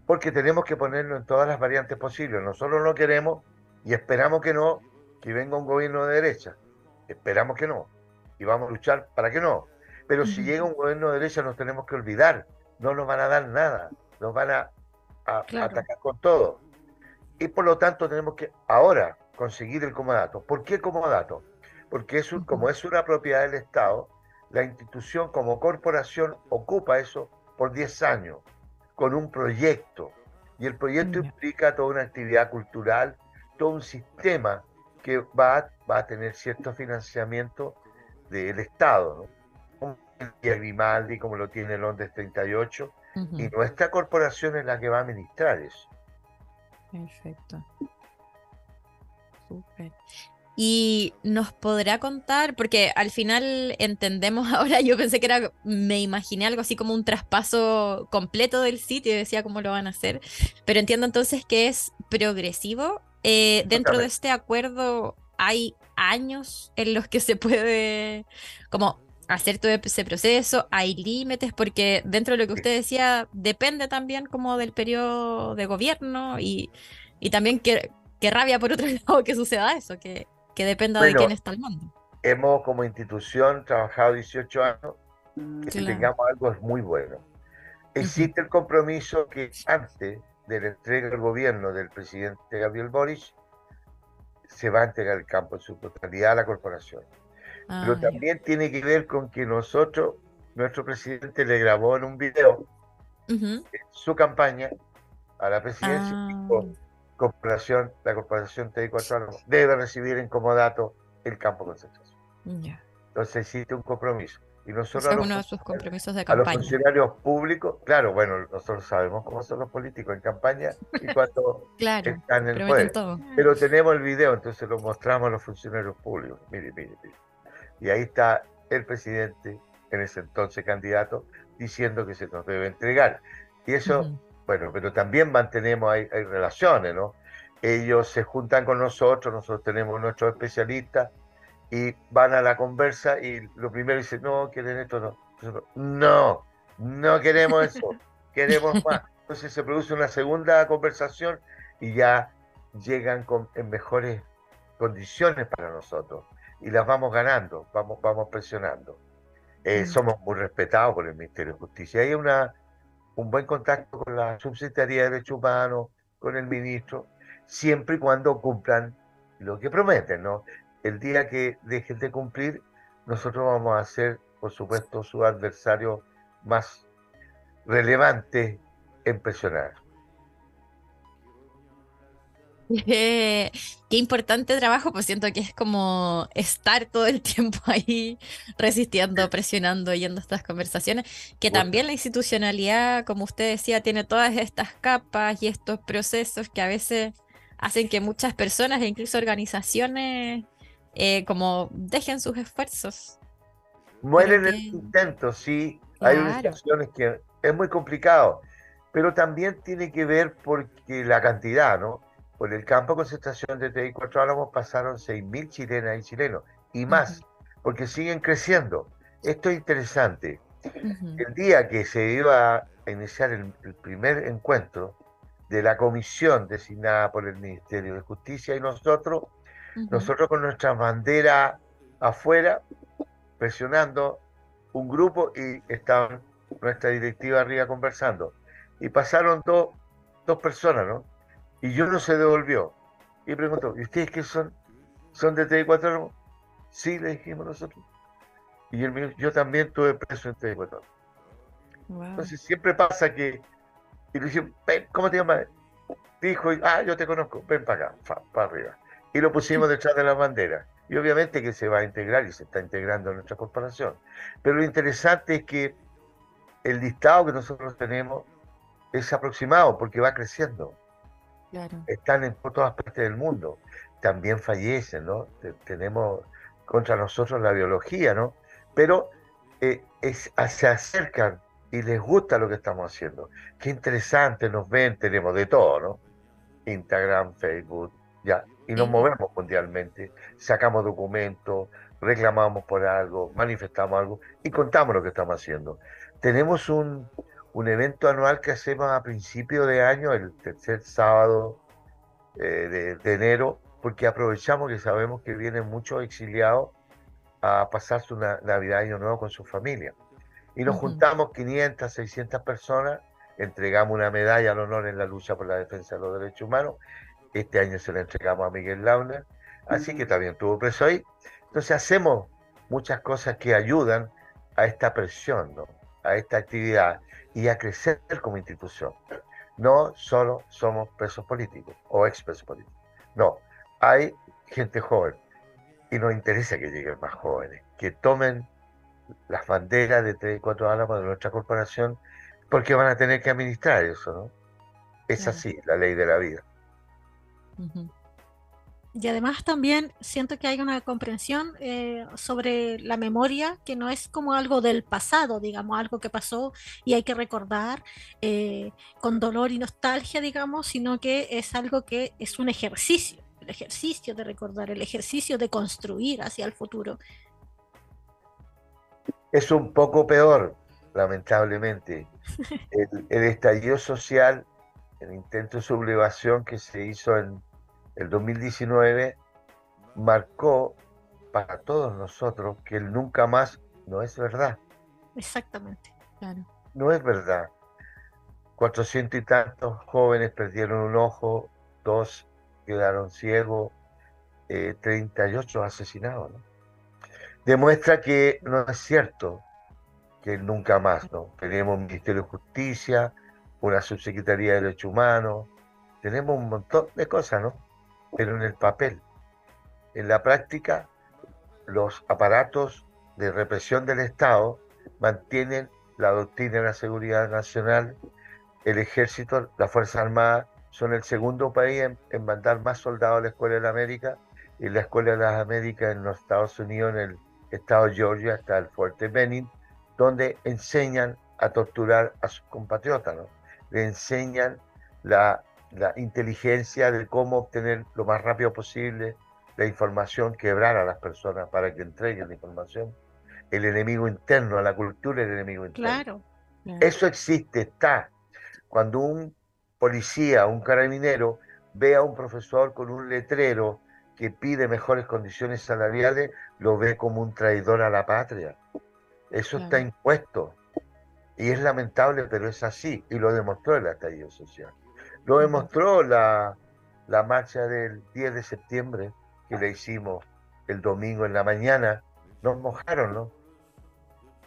Speaker 5: porque tenemos que ponerlo en todas las variantes posibles. Nosotros no queremos y esperamos que no, que venga un gobierno de derecha. Esperamos que no. Y vamos a luchar para que no. Pero si llega un gobierno de derecha nos tenemos que olvidar. No nos van a dar nada. Nos van a, a-
Speaker 3: Claro.
Speaker 5: atacar con todo. Y por lo tanto tenemos que ahora conseguir el comodato. ¿Por qué comodato? Porque es un- como es una propiedad del Estado, la institución como corporación ocupa eso por 10 años con un proyecto. Y el proyecto implica toda una actividad cultural, todo un sistema que va, a- va a tener cierto financiamiento del Estado, ¿no? Grimaldi, como lo tiene Londres 38,
Speaker 4: Ujú.
Speaker 5: y nuestra corporación es la que va a administrar eso.
Speaker 4: Perfecto. Súper. Y nos podrá contar, porque al final entendemos ahora, yo pensé que era, me imaginé algo así como un traspaso completo del sitio y decía cómo lo van a hacer, pero entiendo entonces que es progresivo. Eh, dentro de este acuerdo hay años en los que se puede como hacer todo ese proceso, hay límites, porque dentro de lo que usted decía, depende también como del periodo de gobierno y, y también que, que rabia por otro lado que suceda eso, que, que dependa de
Speaker 5: Bueno,
Speaker 4: quién está al mando.
Speaker 5: Hemos como institución trabajado 18 años, que
Speaker 4: Claro.
Speaker 5: tengamos algo es muy bueno. Existe el compromiso que antes de la entrega del gobierno del presidente Gabriel Boric, se va a entregar el campo en su totalidad a la corporación.
Speaker 4: Ah,
Speaker 5: Pero
Speaker 4: ya.
Speaker 5: también tiene que ver con que nosotros, nuestro presidente le grabó en un video su campaña a la presidencia
Speaker 4: Ah,
Speaker 5: corporación, la corporación TI4 Álamos debe recibir en comodato el campo de concentración.
Speaker 4: ya.
Speaker 5: Entonces existe un compromiso. Y nosotros
Speaker 4: Ese es
Speaker 5: a los
Speaker 4: uno de sus
Speaker 5: funcionarios-
Speaker 4: compromisos de
Speaker 5: a los
Speaker 4: campaña.
Speaker 5: funcionarios públicos, claro, bueno, nosotros sabemos cómo son los políticos en campaña y cuando
Speaker 4: Claro,
Speaker 5: están en el poder.
Speaker 4: todo.
Speaker 5: Pero tenemos el video, entonces lo mostramos a los funcionarios públicos. Mire, mire, mire. Y ahí está el presidente, en ese entonces candidato, diciendo que se nos debe entregar. Y eso, bueno, pero también mantenemos, hay, hay relaciones, ¿no? Ellos se juntan con nosotros, nosotros tenemos nuestros especialistas y van a la conversa y lo primero dicen, no, quieren esto, no. Nosotros, no, no queremos eso, queremos más. Entonces se produce una segunda conversación y ya llegan con, en mejores condiciones para nosotros y las vamos ganando, vamos, vamos presionando. Eh,
Speaker 4: Mm.
Speaker 5: Somos muy respetados por el Ministerio de Justicia. Hay una, un buen contacto con la Subsecretaría de Derechos Humanos, con el ministro, siempre y cuando cumplan lo que prometen, ¿no? El día que dejen de cumplir, nosotros vamos a ser, por supuesto, su adversario más relevante en presionar.
Speaker 4: Qué, qué importante trabajo, pues siento que es como estar todo el tiempo ahí resistiendo, presionando, yendo a estas conversaciones, que
Speaker 5: Bueno.
Speaker 4: también la institucionalidad, como usted decía, tiene todas estas capas y estos procesos que a veces hacen que muchas personas e incluso organizaciones eh, como dejen sus esfuerzos.
Speaker 5: Mueren en el intento, sí. Hay organizaciones que es muy complicado, pero también tiene que ver porque la cantidad, ¿no? Por el campo de concentración de TI4 Álamos pasaron 6.000 chilenas y chilenos y más, porque siguen creciendo. Esto es interesante. El día que se iba a iniciar el, el primer encuentro de la comisión designada por el Ministerio de Justicia y nosotros, nosotros con nuestra bandera afuera, presionando un grupo y estaban nuestra directiva arriba conversando. Y pasaron dos, dos personas, ¿no? Y yo no se devolvió. Y preguntó, ¿y ustedes qué son? ¿Son de TI4? Sí, le dijimos nosotros. Y él me dijo, yo también tuve preso en TI4.
Speaker 4: Wow.
Speaker 5: Entonces siempre pasa que, y le dije, ven, ¿cómo te llamas? Dijo, ah, yo te conozco, ven para acá, para arriba. Y lo pusimos detrás de la bandera. y obviamente que se va a integrar y se está integrando en nuestra corporación. Pero lo interesante es que el listado que nosotros tenemos es aproximado porque va creciendo. Están en todas partes del mundo. También fallecen, ¿no? Tenemos contra nosotros la biología, ¿no? Pero eh, es, se acercan y les gusta lo que estamos haciendo. Qué interesante, nos ven, tenemos de todo, ¿no? Instagram, Facebook, ya. Y nos movemos mundialmente, sacamos documentos, reclamamos por algo, manifestamos algo y contamos lo que estamos haciendo. Tenemos un, un evento anual que hacemos a principio de año, el tercer sábado eh, de, enero, porque aprovechamos que sabemos que vienen muchos exiliados a pasar su Navidad y Año Nuevo con su familia. Y nos juntamos 500, 600 personas, entregamos una medalla al honor en la lucha por la defensa de los derechos humanos. Este año se la entregamos a Miguel Launa, así que también estuvo preso ahí. Entonces hacemos muchas cosas que ayudan a esta presión, a esta actividad y a crecer como institución. No solo somos presos políticos o ex presos políticos. No, hay gente joven y nos interesa que lleguen más jóvenes, que tomen las banderas de 3 y 4 álamos de nuestra corporación porque van a tener que administrar eso, ¿no? Es así, la ley de la vida.
Speaker 3: Y además también siento que hay una comprensión eh, sobre la memoria que no es como algo del pasado, digamos, algo que pasó y hay que recordar eh, con dolor y nostalgia, digamos, sino que es algo que es un ejercicio, el ejercicio de recordar, el ejercicio de construir hacia el futuro.
Speaker 5: Es un poco peor, lamentablemente. el, el estallido social, el intento de sublevación que se hizo en el 2019 marcó para todos nosotros que el nunca más no es verdad.
Speaker 3: Exactamente, claro.
Speaker 5: No es verdad. Cuatrocientos y tantos jóvenes perdieron un ojo, dos quedaron ciegos, eh, 38 asesinados. Demuestra que no es cierto que el nunca más, ¿no? Tenemos un Ministerio de Justicia, una Subsecretaría de Derechos Humanos, tenemos un montón de cosas, ¿no? Pero en el papel. En la práctica, los aparatos de represión del Estado mantienen la doctrina de la seguridad nacional, el ejército, la Fuerza Armada son el segundo país en, mandar más soldados a la Escuela de la América y la Escuela de las Américas en los Estados Unidos, en el estado de Georgia, hasta el Fuerte Benin, donde enseñan a torturar a sus compatriotas, le enseñan la la inteligencia de cómo obtener lo más rápido posible la información, quebrar a las personas para que entreguen la información. El enemigo interno, la cultura del enemigo interno. Claro, Eso existe, está. Cuando un policía, un carabinero, ve a un profesor con un letrero que pide mejores condiciones salariales, lo ve como un traidor a la patria. Eso está impuesto. Y es lamentable, pero es así. Y lo demostró el estallido social. Lo demostró la, marcha del 10 de septiembre que la hicimos el domingo en la mañana. Nos mojaron, ¿no?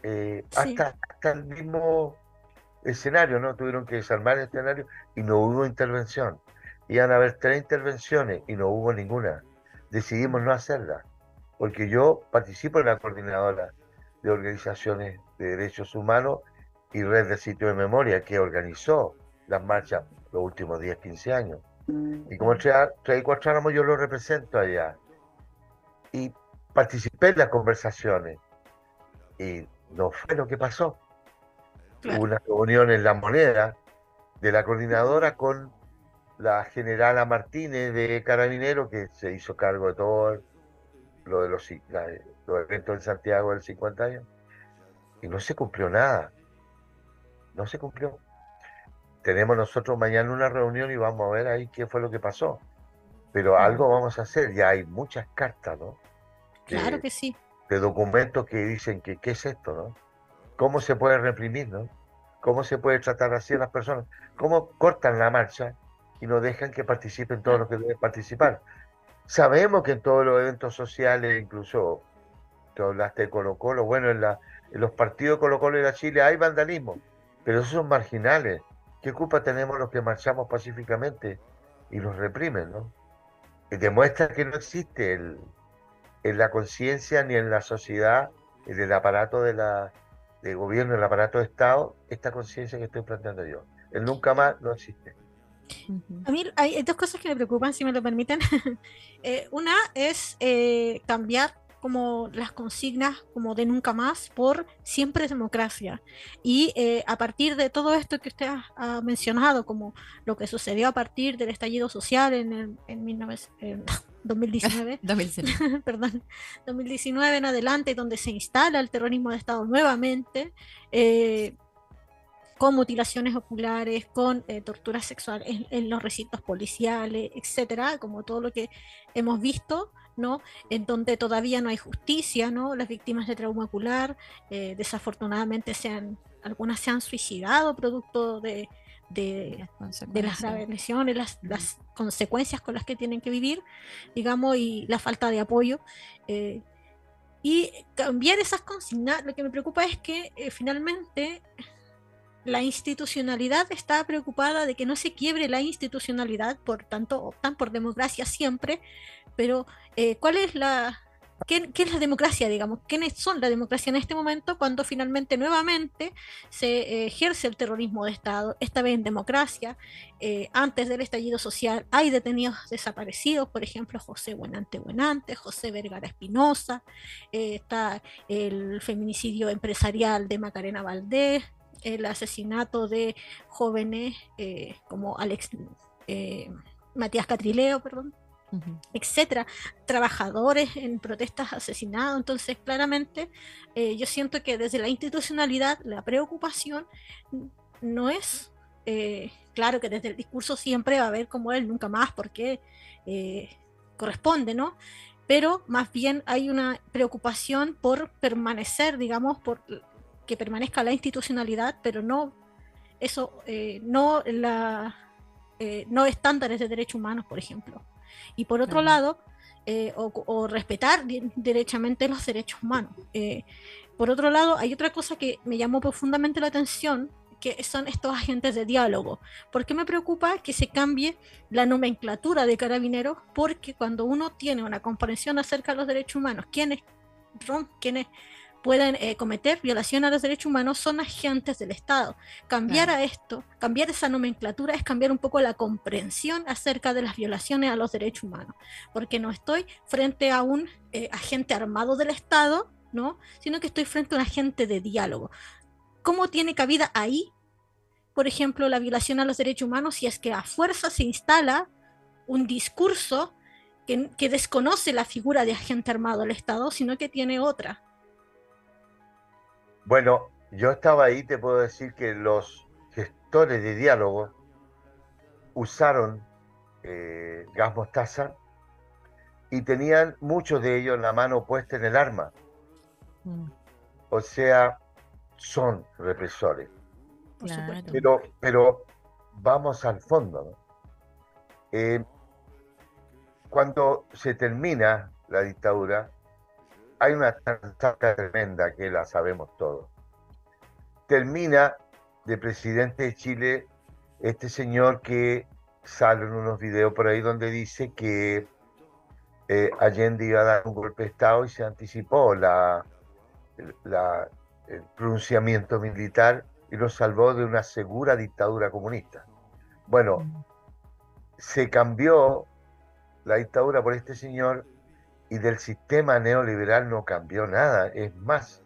Speaker 5: Eh, hasta, el mismo escenario, ¿no? Tuvieron que desarmar el escenario y no hubo intervención. Iban a haber tres intervenciones y no hubo ninguna. Decidimos no hacerla, porque yo participo en la coordinadora de organizaciones de derechos humanos y red de sitio de memoria que organizó las marchas los últimos 10, 15 años. Y como trae y cuatro años yo lo represento allá. Y participé en las conversaciones. Y no fue lo que pasó. Hubo una reunión en La Moneda de la coordinadora con la generala Martínez de Carabinero, que se hizo cargo de todo lo de los, los eventos en Santiago del 50 años. Y no se cumplió nada. No se cumplió tenemos nosotros mañana una reunión y vamos a ver ahí qué fue lo que pasó. Pero algo vamos a hacer, ya hay muchas cartas, ¿no?
Speaker 3: claro que sí.
Speaker 5: De documentos que dicen que qué es esto, ¿no? ¿Cómo se puede reprimir, ¿no? ¿Cómo se puede tratar así a las personas? ¿Cómo cortan la marcha y no dejan que participen todos los que deben participar? Sabemos que en todos los eventos sociales, incluso tú hablaste de Colo Colo, bueno, en, la, en los partidos Colo Colo y la Chile hay vandalismo, pero esos son marginales ¿Qué culpa tenemos los que marchamos pacíficamente y los reprimen, ¿no? Demuestra que no existe el, en la conciencia ni en la sociedad, en el aparato de la de gobierno, el aparato de Estado, esta conciencia que estoy planteando yo. El nunca más no existe.
Speaker 3: A mí hay dos cosas que me preocupan, si me lo permiten. Eh, una es eh, cambiar como las consignas como de nunca más por siempre democracia. Y eh, a partir de todo esto que usted ha, mencionado, como lo que sucedió a partir del estallido social en, el, en 2019, perdón, 2019 en adelante, donde se instala el terrorismo de Estado nuevamente, con mutilaciones oculares, con eh, torturas sexuales en, los recintos policiales, etcétera, como todo lo que hemos visto, ¿no? En donde todavía no hay justicia, ¿no? Las víctimas de trauma ocular, eh, desafortunadamente se han, algunas se han suicidado producto de, de, las graves lesiones, las, las, consecuencias con las que tienen que vivir, digamos, y la falta de apoyo. Eh, y cambiar esas consignas, lo que me preocupa es que finalmente la institucionalidad está preocupada de que no se quiebre la institucionalidad, por tanto optan por democracia siempre, pero eh, ¿cuál es la... ¿Qué, es la democracia, digamos? ¿Quiénes son la democracia en este momento cuando finalmente nuevamente se eh, ejerce el terrorismo de Estado, esta vez en democracia? Eh, antes del estallido social hay detenidos desaparecidos, por ejemplo, José Buenante Buenante, José Vergara Espinosa, está el feminicidio empresarial de Macarena Valdés, el asesinato de jóvenes eh, como Alex eh, Matías Catrileo, perdón, etcétera, trabajadores en protestas asesinados. Entonces, claramente, eh, yo siento que desde la institucionalidad la preocupación no es, claro que desde el discurso siempre va a haber como él, nunca más, porque corresponde, ¿no? Pero más bien hay una preocupación por permanecer, digamos, por que permanezca la institucionalidad, pero no eso, eh, no la eh, no estándares de derechos humanos, por ejemplo. Y por otro lado, eh, o, respetar derechamente los derechos humanos. por otro lado, hay otra cosa que me llamó profundamente la atención, que son estos agentes de diálogo. ¿Por qué me preocupa que se cambie la nomenclatura de carabineros? Porque cuando uno tiene una comprensión acerca de los derechos humanos, quiénes, quiénes pueden eh, cometer violación a los derechos humanos son agentes del Estado. Cambiar a esto, cambiar esa nomenclatura es cambiar un poco la comprensión acerca de las violaciones a los derechos humanos, porque no estoy frente a un eh, agente armado del Estado, ¿no? sino que estoy frente a un agente de diálogo. ¿Cómo tiene cabida ahí, por ejemplo, la violación a los derechos humanos si es que a fuerza se instala un discurso que, que desconoce la figura de agente armado del Estado, sino que tiene otra?
Speaker 5: Bueno, yo estaba ahí, te puedo decir que los gestores de diálogo usaron eh, gas mostaza y tenían muchos de ellos la mano puesta en el arma. Mm. O sea, son represores. Pero, pero vamos al fondo. Eh, cuando se termina la dictadura, hay una transaca tremenda que la sabemos todos. Termina de presidente de Chile este señor que sale en unos videos por ahí donde dice que eh, Allende iba a dar un golpe de Estado y se anticipó la, el pronunciamiento militar y lo salvó de una segura dictadura comunista. Bueno, mm. se cambió la dictadura por este señor y del sistema neoliberal no cambió nada. Es más,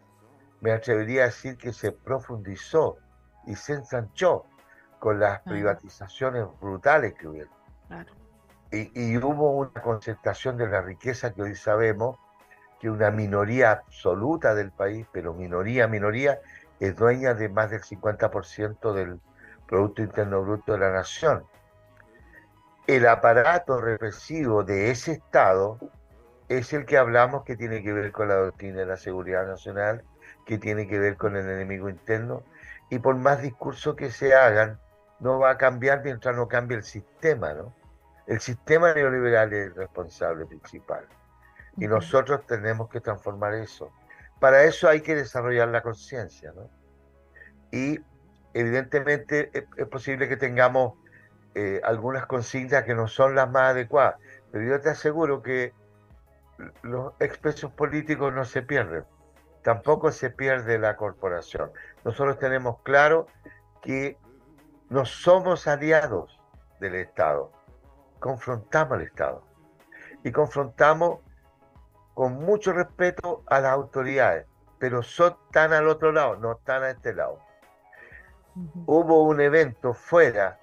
Speaker 5: me atrevería a decir que se profundizó y se ensanchó con las privatizaciones brutales que hubieron. Y, hubo una concentración de la riqueza que hoy sabemos que una minoría absoluta del país, pero minoría, minoría, es dueña de más del 50% del Producto Interno Bruto de la nación. El aparato represivo de ese Estado es el que hablamos que tiene que ver con la doctrina de la seguridad nacional, que tiene que ver con el enemigo interno, y por más discursos que se hagan, no va a cambiar mientras no cambie el sistema, ¿no? El sistema neoliberal es el responsable principal. Y nosotros tenemos que transformar eso. Para eso hay que desarrollar la conciencia, ¿no? Y evidentemente es, posible que tengamos eh, algunas consignas que no son las más adecuadas, pero yo te aseguro que los expresos políticos no se pierden, tampoco se pierde la corporación. Nosotros tenemos claro que no somos aliados del Estado, confrontamos al Estado y confrontamos con mucho respeto a las autoridades, pero son tan al otro lado, no están a este lado. Hubo un evento fuera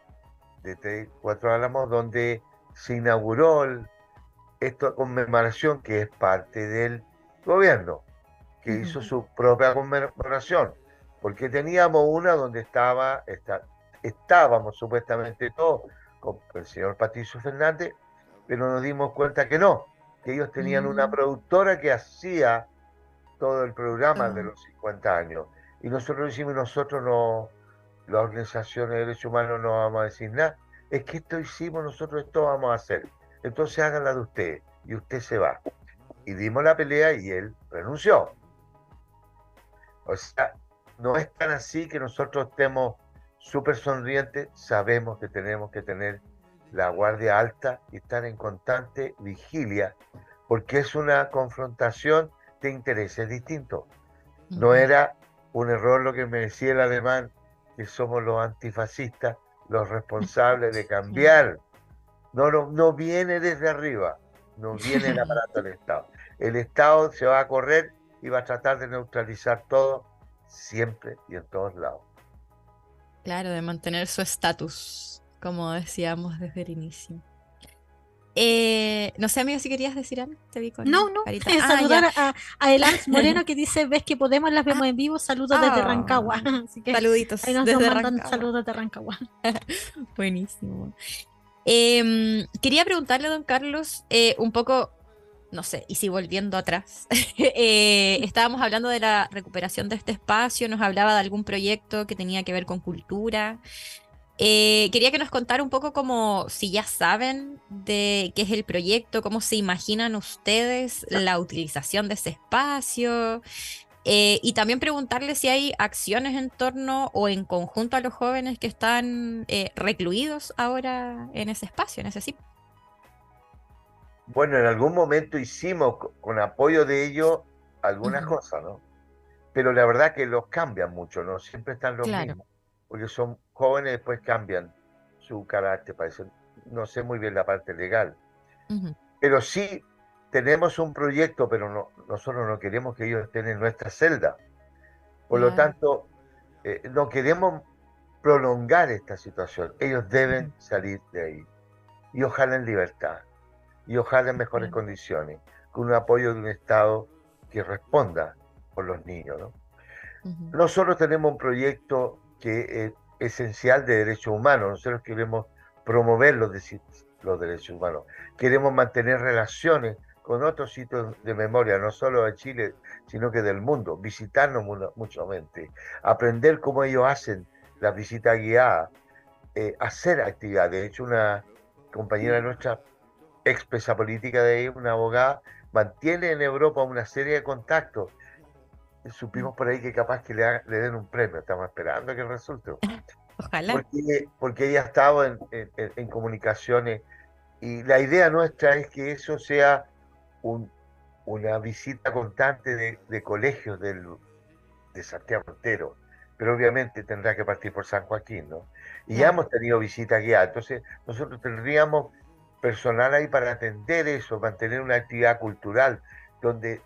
Speaker 5: de Cuatro Álamos donde se inauguró esta conmemoración que es parte del gobierno, que hizo su propia conmemoración, porque teníamos una donde estaba, estábamos supuestamente todos con el señor Patricio Fernández, pero nos dimos cuenta que no, que ellos tenían una productora que hacía todo el programa de los 50 años. Y nosotros decimos, nosotros no, las organizaciones de derechos humanos no vamos a decir nada, es que esto hicimos, nosotros esto vamos a hacer. Entonces háganla de usted y usted se va. Y dimos la pelea y él renunció. O sea, no es tan así que nosotros estemos súper sonrientes, sabemos que tenemos que tener la guardia alta y estar en constante vigilia, porque es una confrontación de intereses distintos. No era un error lo que me decía el alemán, que somos los antifascistas, los responsables de cambiar. No, no, no viene desde arriba, no viene el aparato del Estado. El Estado se va a correr y va a tratar de neutralizar todo siempre y en todos lados.
Speaker 4: Claro, de mantener su estatus, como decíamos desde el inicio. Eh, no sé, amigo, si querías decir algo. Te vi con
Speaker 3: no, no. Ah, saludar a, a Elans Moreno que dice: Ves que podemos, las vemos ah. en vivo. Saludos desde ah. Rancagua.
Speaker 4: Saluditos.
Speaker 3: Ahí nos desde mandan saludos de Rancagua.
Speaker 4: Buenísimo. Em, quería preguntarle don Carlos eh, un poco, no sé, y si volviendo atrás, eh, estábamos hablando de la recuperación de este espacio, nos hablaba de algún proyecto que tenía que ver con cultura. Eh, quería que nos contara un poco como si ya saben de qué es el proyecto, cómo se imaginan ustedes la utilización de ese espacio eh, y también preguntarle si hay acciones en torno o en conjunto a los jóvenes que están eh, recluidos ahora en ese espacio, en ese sitio.
Speaker 5: Bueno, en algún momento hicimos con apoyo de ellos algunas cosas, ¿no? Pero la verdad que los cambian mucho, ¿no? Siempre están los mismos porque son jóvenes, después cambian su carácter, parece. No sé muy bien la parte legal. Pero sí tenemos un proyecto, pero no, nosotros no queremos que ellos estén en nuestra celda. Por lo tanto, eh, no queremos prolongar esta situación. Ellos deben salir de ahí. Y ojalá en libertad. Y ojalá en mejores condiciones. Con un apoyo de un Estado que responda por los niños. ¿no? Nosotros tenemos un proyecto que es esencial de derechos humanos. Nosotros queremos promover los, los derechos humanos. Queremos mantener relaciones con otros sitios de memoria, no solo de Chile, sino que del mundo, visitarnos mutuamente, aprender cómo ellos hacen la visita guiada, eh, hacer actividades. De hecho, una compañera nuestra, expresa política de ahí, una abogada, mantiene en Europa una serie de contactos supimos por ahí que capaz que le, den un premio, estamos esperando que resulte.
Speaker 4: Ojalá.
Speaker 5: Porque, porque ella ha estado en, en, comunicaciones y la idea nuestra es que eso sea un, una visita constante de, de colegios del, de Santiago entero, pero obviamente tendrá que partir por San Joaquín, ¿no? Y ya hemos tenido visitas guiadas, entonces nosotros tendríamos personal ahí para atender eso, mantener una actividad cultural donde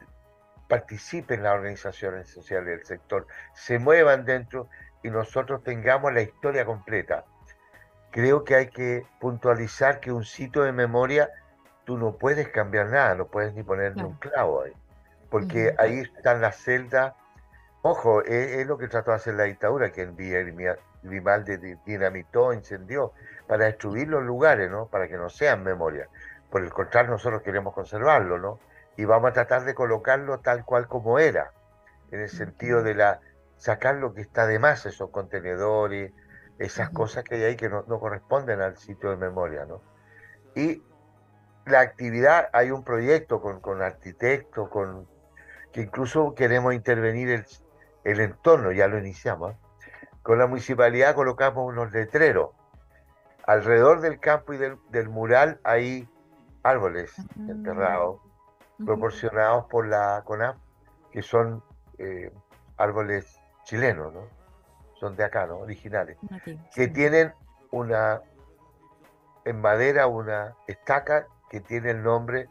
Speaker 5: participen las organizaciones sociales del sector, se muevan dentro y nosotros tengamos la historia completa. Creo que hay que puntualizar que un sitio de memoria tú no puedes cambiar nada, no puedes ni ponerle un clavo ahí, porque ahí están las celdas. Ojo, es, lo que trató de hacer la dictadura, que en Vivaldi dinamitó, incendió, para destruir los lugares, ¿no? Para que no sean memoria. Por el contrario, nosotros queremos conservarlo, ¿no? y vamos a tratar de colocarlo tal cual como era, en el sentido de la sacar lo que está de más, esos contenedores, esas cosas que hay ahí que no, corresponden al sitio de memoria, ¿no? Y la actividad, hay un proyecto con, con arquitectos, con, que incluso queremos intervenir el, el entorno, ya lo iniciamos. Con la municipalidad colocamos unos letreros. Alrededor del campo y del, del mural hay árboles enterrados proporcionados por la CONAF, que son eh, árboles chilenos, ¿no? Son de acá, ¿no? Originales. Que tienen una, en madera, una estaca que tiene el nombre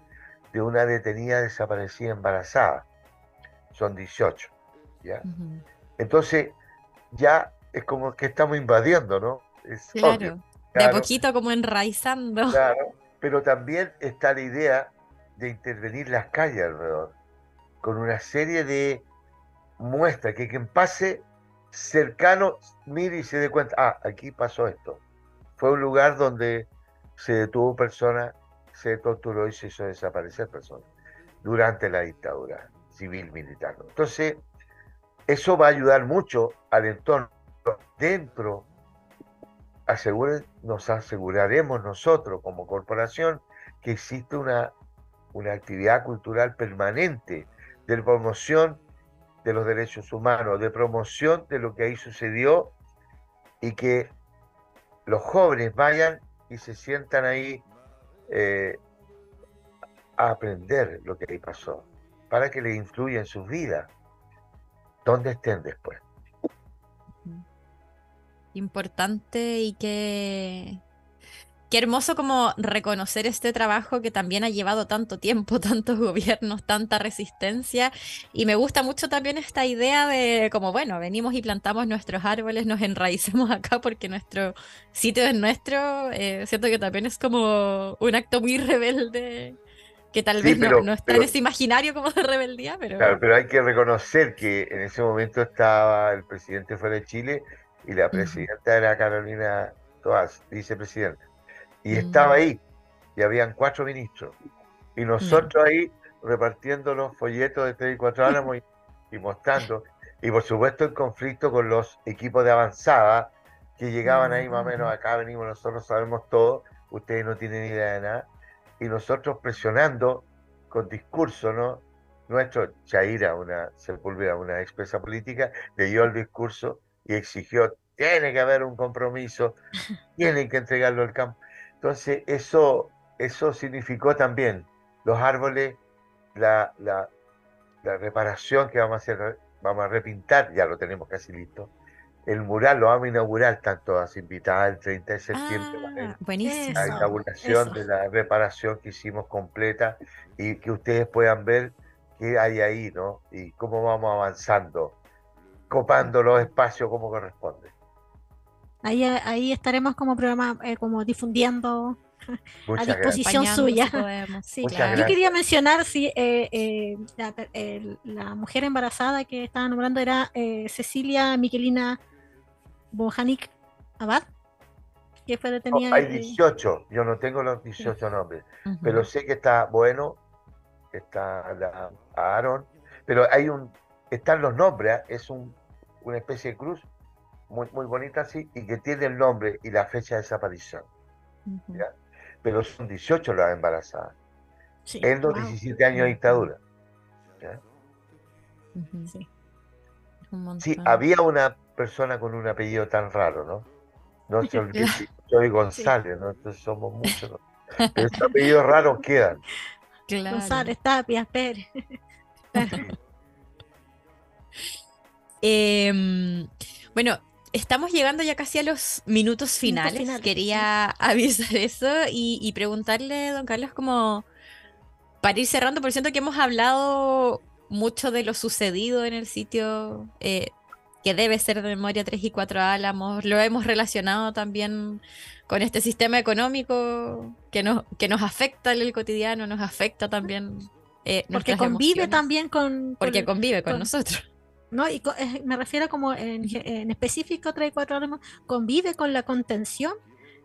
Speaker 5: de una detenida desaparecida embarazada. Son 18, ¿ya? Entonces, ya es como que estamos invadiendo, ¿no? Es
Speaker 4: claro, de a poquito como enraizando.
Speaker 5: Claro, pero también está la idea de intervenir las calles alrededor, con una serie de muestras que quien pase cercano mire y se dé cuenta, ah, aquí pasó esto. Fue un lugar donde se detuvo personas, se torturó y se hizo desaparecer personas durante la dictadura civil militar. Entonces, eso va a ayudar mucho al entorno. Dentro, aseguren, nos aseguraremos nosotros como corporación que existe una una actividad cultural permanente de promoción de los derechos humanos, de promoción de lo que ahí sucedió y que los jóvenes vayan y se sientan ahí eh, a aprender lo que ahí pasó, para que les influya en sus vidas, donde estén después.
Speaker 4: Importante y que qué hermoso como reconocer este trabajo que también ha llevado tanto tiempo, tantos gobiernos, tanta resistencia. Y me gusta mucho también esta idea de como, bueno, venimos y plantamos nuestros árboles, nos enraicemos acá porque nuestro sitio es nuestro. Eh, siento que también es como un acto muy rebelde. Que tal vez no, está en ese imaginario como de rebeldía, pero...
Speaker 5: Claro, pero hay que reconocer que en ese momento estaba el presidente fuera de Chile y la presidenta era Carolina Toás, vicepresidenta y estaba mm. ahí, y habían cuatro ministros. Y nosotros ahí repartiendo los folletos de 3 y 4 álamos y, mostrando, y por supuesto en conflicto con los equipos de avanzada que llegaban ahí más o menos, acá venimos, nosotros sabemos todo, ustedes no tienen idea de nada, y nosotros presionando con discurso, ¿no? Nuestro Chaira, una Sepúlveda, una expresa política, leyó el discurso y exigió, tiene que haber un compromiso, tienen que entregarlo al campo. Entonces, eso, eso significó también los árboles, la, la, reparación que vamos a hacer, vamos a repintar, ya lo tenemos casi listo. El mural lo vamos a inaugurar, tanto todas invitadas el 30 de septiembre.
Speaker 4: Ah, buenísimo.
Speaker 5: La inauguración de la reparación que hicimos completa y que ustedes puedan ver qué hay ahí, ¿no? Y cómo vamos avanzando, copando los espacios como corresponde.
Speaker 3: Ahí, ahí estaremos como programa, eh, como difundiendo a disposición suya. Yo quería mencionar, si eh, eh, la, mujer embarazada que estaba nombrando era Cecilia Miquelina Bojanik Abad, que fue detenida.
Speaker 5: Oh, hay 18, yo no tengo los 18 nombres, pero sé que está bueno, está la, Aaron, pero hay un, están los nombres, es un, una especie de cruz muy, muy bonita así, y que tiene el nombre y la fecha de desaparición. Pero son 18 las embarazadas. en los 17 años de dictadura. Sí. había una persona con un apellido tan raro, ¿no? No se olvide, soy González, ¿no? Entonces somos muchos. Pero esos apellidos raros quedan.
Speaker 3: González, Tapia, Pérez.
Speaker 4: Em, bueno, Estamos llegando ya casi a los minutos finales. Quería avisar eso y, preguntarle, don Carlos, como para ir cerrando, por cierto que hemos hablado mucho de lo sucedido en el sitio eh, que debe ser de memoria 3 y 4 Álamos, lo hemos relacionado también con este sistema económico que nos, que nos afecta en el cotidiano, nos afecta también.
Speaker 3: Eh, porque convive también con,
Speaker 4: Porque convive con nosotros.
Speaker 3: ¿No? Y eh, me refiero como en, en específico 3 y 4 convive con la contención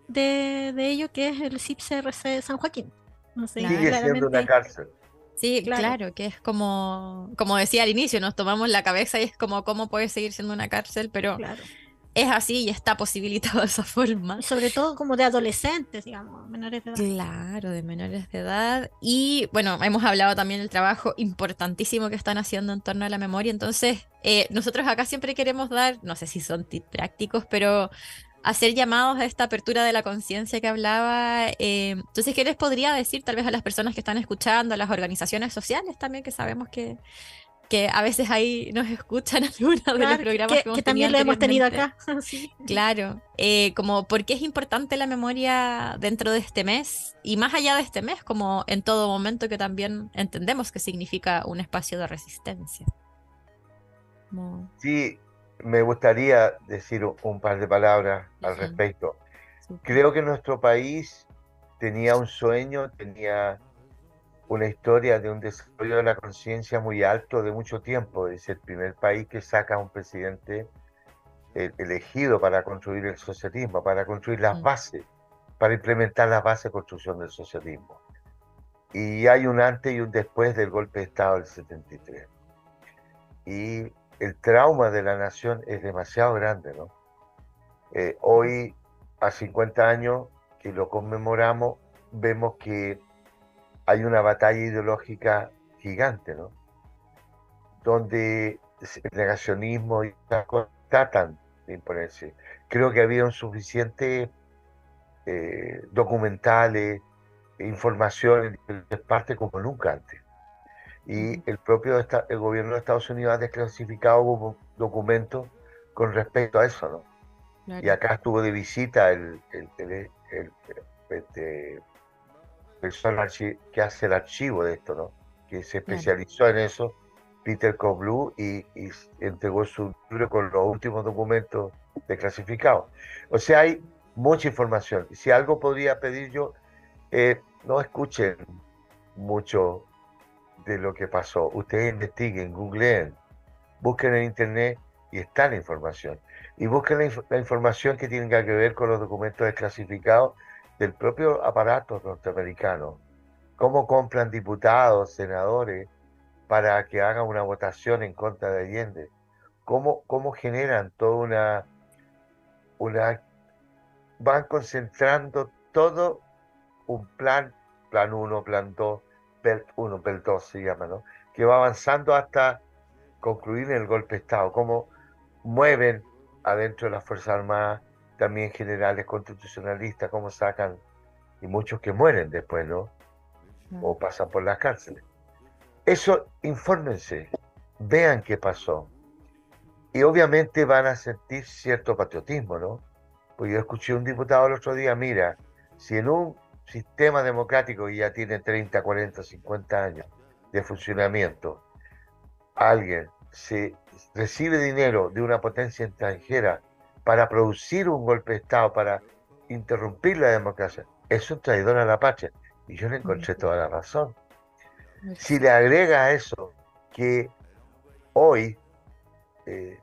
Speaker 3: de, de ello que es el CIPCRC de San Joaquín.
Speaker 5: No sé, Sigue siendo una cárcel.
Speaker 4: Sí, claro. que es como, como decía al inicio, nos tomamos la cabeza y es como cómo puede seguir siendo una cárcel, pero claro es así y está posibilitado de esa forma.
Speaker 3: sobre todo como de adolescentes, digamos, menores de edad.
Speaker 4: Claro, de menores de edad. Y bueno, hemos hablado también del trabajo importantísimo que están haciendo en torno a la memoria. Entonces, eh, nosotros acá siempre queremos dar, no sé si son tips prácticos, pero hacer llamados a esta apertura de la conciencia que hablaba. eh, entonces, ¿qué les podría decir tal vez a las personas que están escuchando, a las organizaciones sociales también, que sabemos que, que a veces ahí nos escuchan algunos de los
Speaker 3: Claro,
Speaker 4: programas
Speaker 3: que,
Speaker 4: que, hemos
Speaker 3: que también lo
Speaker 4: tenido
Speaker 3: hemos tenido acá. sí.
Speaker 4: Claro, eh, como por qué es importante la memoria dentro de este mes y más allá de este mes, como en todo momento que también entendemos que significa un espacio de resistencia. Como-
Speaker 5: Sí, me gustaría decir un- par de palabras al respecto.
Speaker 4: sí.
Speaker 5: Creo que nuestro país tenía un sueño, tenía una historia de un desarrollo de la conciencia muy alto de mucho tiempo. Es el primer país que saca a un presidente eh, elegido para construir el socialismo, para construir las
Speaker 4: Mm.
Speaker 5: bases, para implementar las bases de construcción del socialismo. Y hay un antes y un después del golpe de Estado del 73. Y el trauma de la nación es demasiado grande, ¿no? Eh, hoy, a 50 años que lo conmemoramos, vemos que hay una batalla ideológica gigante, ¿no? Donde el negacionismo y las cosas tratan de imponerse. Creo que había un suficiente eh, documentales, información en diferentes partes como nunca antes. Y el propio esta- el gobierno de Estados Unidos ha desclasificado documentos con respecto a eso, ¿no? Y acá estuvo de visita el, el, el- el- este, persona que hace el archivo de esto, ¿no? Que se especializó en eso, Peter Koblu, y, entregó su libro con los últimos documentos desclasificados. O sea, hay mucha información. Si algo podría pedir yo, eh, no escuchen mucho de lo que pasó. Ustedes investiguen, googleen, busquen en internet y está la información. Y busquen la, inf- la información que tenga que ver con los documentos desclasificados del propio aparato norteamericano. Cómo compran diputados, senadores, para que hagan una votación en contra de Allende. Cómo, cómo generan toda una. Van concentrando todo un plan, plan 1, plan 2, PERT 1, PERT 2 se llama, ¿no? Que va avanzando hasta concluir el golpe de Estado. Cómo mueven adentro de las Fuerzas Armadas también generales constitucionalistas, cómo sacan, y muchos que mueren después, ¿no? O pasan por las cárceles. Eso, infórmense, vean qué pasó. Y obviamente van a sentir cierto patriotismo, ¿no? Pues yo escuché a un diputado el otro día, mira, si en un sistema democrático que ya tiene 30, 40, 50 años de funcionamiento, alguien se recibe dinero de una potencia extranjera para producir un golpe de Estado, para interrumpir la democracia, es un traidor a la patria. Y yo le encontré toda la razón. Si le agrega a eso que hoy eh,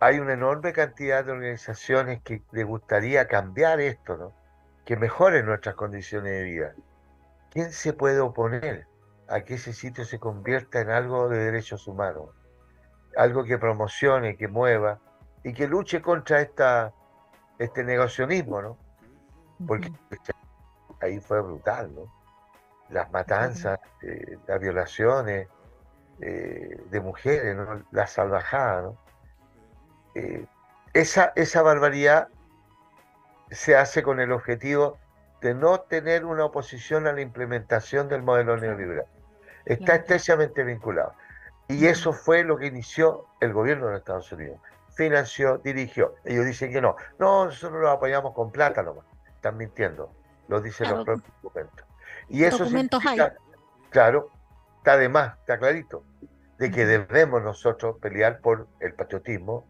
Speaker 5: hay una enorme cantidad de organizaciones que le gustaría cambiar esto, que mejoren nuestras condiciones de vida, ¿quién se puede oponer a que ese sitio se convierta en algo de derechos humanos? Algo que promocione, que mueva y que luche contra esta, este negacionismo, ¿no? Porque ahí fue brutal, ¿no? Las matanzas, eh, las violaciones eh, de mujeres, ¿no? La salvajada, ¿no? Eh, esa, esa barbaridad se hace con el objetivo de no tener una oposición a la implementación del modelo neoliberal. Está estrechamente vinculado. Y eso fue lo que inició el gobierno de los Estados Unidos. Financió, dirigió. Ellos dicen que no. No, nosotros lo apoyamos con plata nomás. Están mintiendo. Lo dicen
Speaker 3: Claro.
Speaker 5: los propios documentos. Y eso
Speaker 3: Documentos hay.
Speaker 5: Claro, está de más, está clarito, de que debemos nosotros pelear por el patriotismo,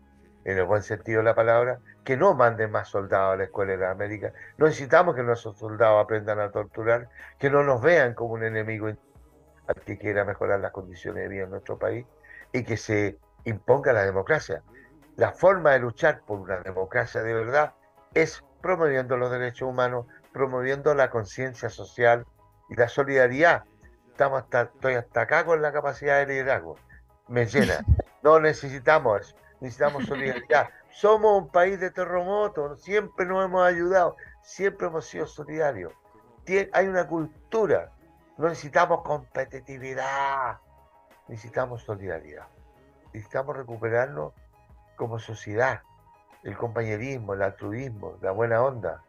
Speaker 5: en el buen sentido de la palabra, que no manden más soldados a la escuela de la América. No necesitamos que nuestros soldados aprendan a torturar, que no nos vean como un enemigo al que quiera mejorar las condiciones de vida en nuestro país y que se imponga la democracia. La forma de luchar por una democracia de verdad es promoviendo los derechos humanos, promoviendo la conciencia social y la solidaridad. Estamos hasta, estoy hasta acá con la capacidad de liderazgo. Me llena. No necesitamos eso. Necesitamos solidaridad. Somos un país de terremotos. Siempre nos hemos ayudado. Siempre hemos sido solidarios. Tien- hay una cultura. No necesitamos competitividad. Necesitamos solidaridad. Necesitamos recuperarnos como sociedad. el compañerismo, el altruismo, la buena onda.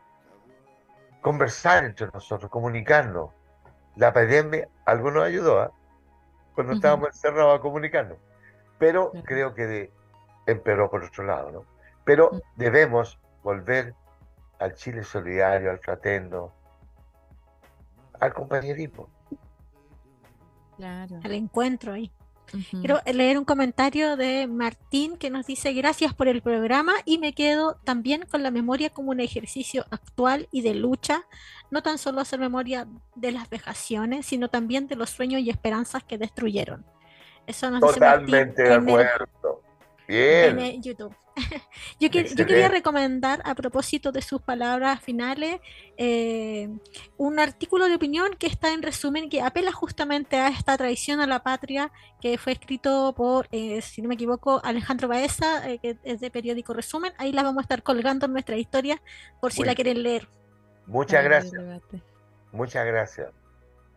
Speaker 5: Conversar entre nosotros, comunicarnos. La pandemia algo nos ayudó, ¿ah? cuando estábamos encerrados a comunicarnos. Pero creo que de, empeoró por otro lado, ¿no? Pero debemos volver al Chile solidario, al fraterno, al compañerismo.
Speaker 3: Claro. Al encuentro ahí. Quiero leer un comentario de Martín que nos dice gracias por el programa y me quedo también con la memoria como un ejercicio actual y de lucha, no tan solo hacer memoria de las vejaciones, sino también de los sueños y esperanzas que destruyeron.
Speaker 5: Eso nos Totalmente de acuerdo. Bien.
Speaker 3: En YouTube. yo, quería recomendar, a propósito de sus palabras finales, eh, un artículo de opinión que está en resumen, que apela justamente a esta traición a la patria, que fue escrito por, eh, si no me equivoco, Alejandro Baeza, eh, que es de periódico Resumen. Ahí la vamos a estar colgando en nuestra historia, por si la quieren leer.
Speaker 5: Muchas gracias. Muchas gracias.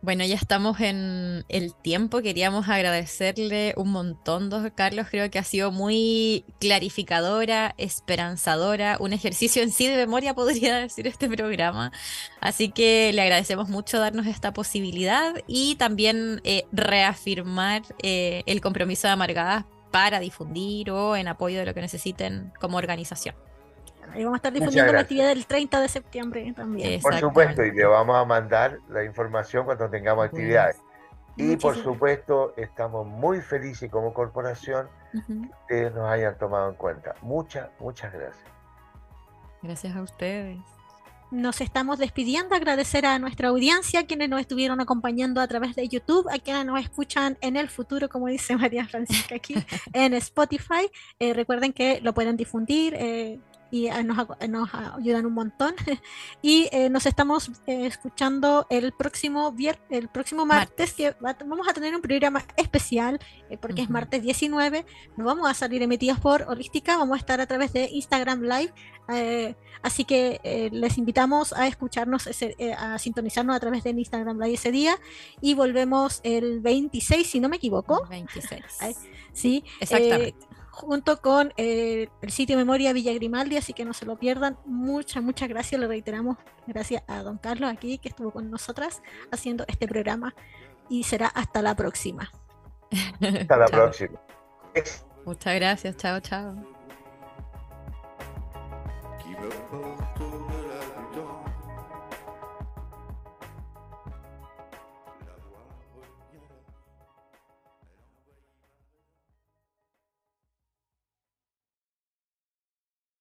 Speaker 4: Bueno, ya estamos en el tiempo. Queríamos agradecerle un montón, don Carlos. Creo que ha sido muy clarificadora, esperanzadora, un ejercicio en sí de memoria, podría decir este programa. Así que le agradecemos mucho darnos esta posibilidad y también eh, reafirmar eh, el compromiso de Amargadas para difundir o en apoyo de lo que necesiten como organización.
Speaker 3: Y vamos a estar difundiendo la actividad del 30 de septiembre también.
Speaker 5: Por supuesto, y le vamos a mandar la información cuando tengamos actividades. Y por supuesto, estamos muy felices como corporación que ustedes nos hayan tomado en cuenta. Muchas, muchas gracias.
Speaker 4: Gracias a ustedes.
Speaker 3: Nos estamos despidiendo, agradecer a nuestra audiencia, quienes nos estuvieron acompañando a través de YouTube, a quienes nos escuchan en el futuro, como dice María Francisca aquí, en Spotify. Eh, recuerden que lo pueden difundir. Eh, y eh, nos, nos ayudan un montón. y eh, nos estamos eh, escuchando el próximo vier el próximo martes, que vamos a tener un programa especial, porque es martes 19. Nos vamos a salir emitidos por Holística, vamos a estar a través de Instagram Live. así que les invitamos a escucharnos, a sintonizarnos a través de Instagram Live ese día. Y volvemos el 26, si no me equivoco.
Speaker 4: 26.
Speaker 3: Sí, exactamente junto con eh, el sitio Memoria Villa Grimaldi, así que no se lo pierdan. Muchas, muchas gracias. Le reiteramos gracias a don Carlos aquí que estuvo con nosotras haciendo este programa y será hasta la próxima.
Speaker 5: Hasta la próxima.
Speaker 4: Muchas gracias. Chao, chao.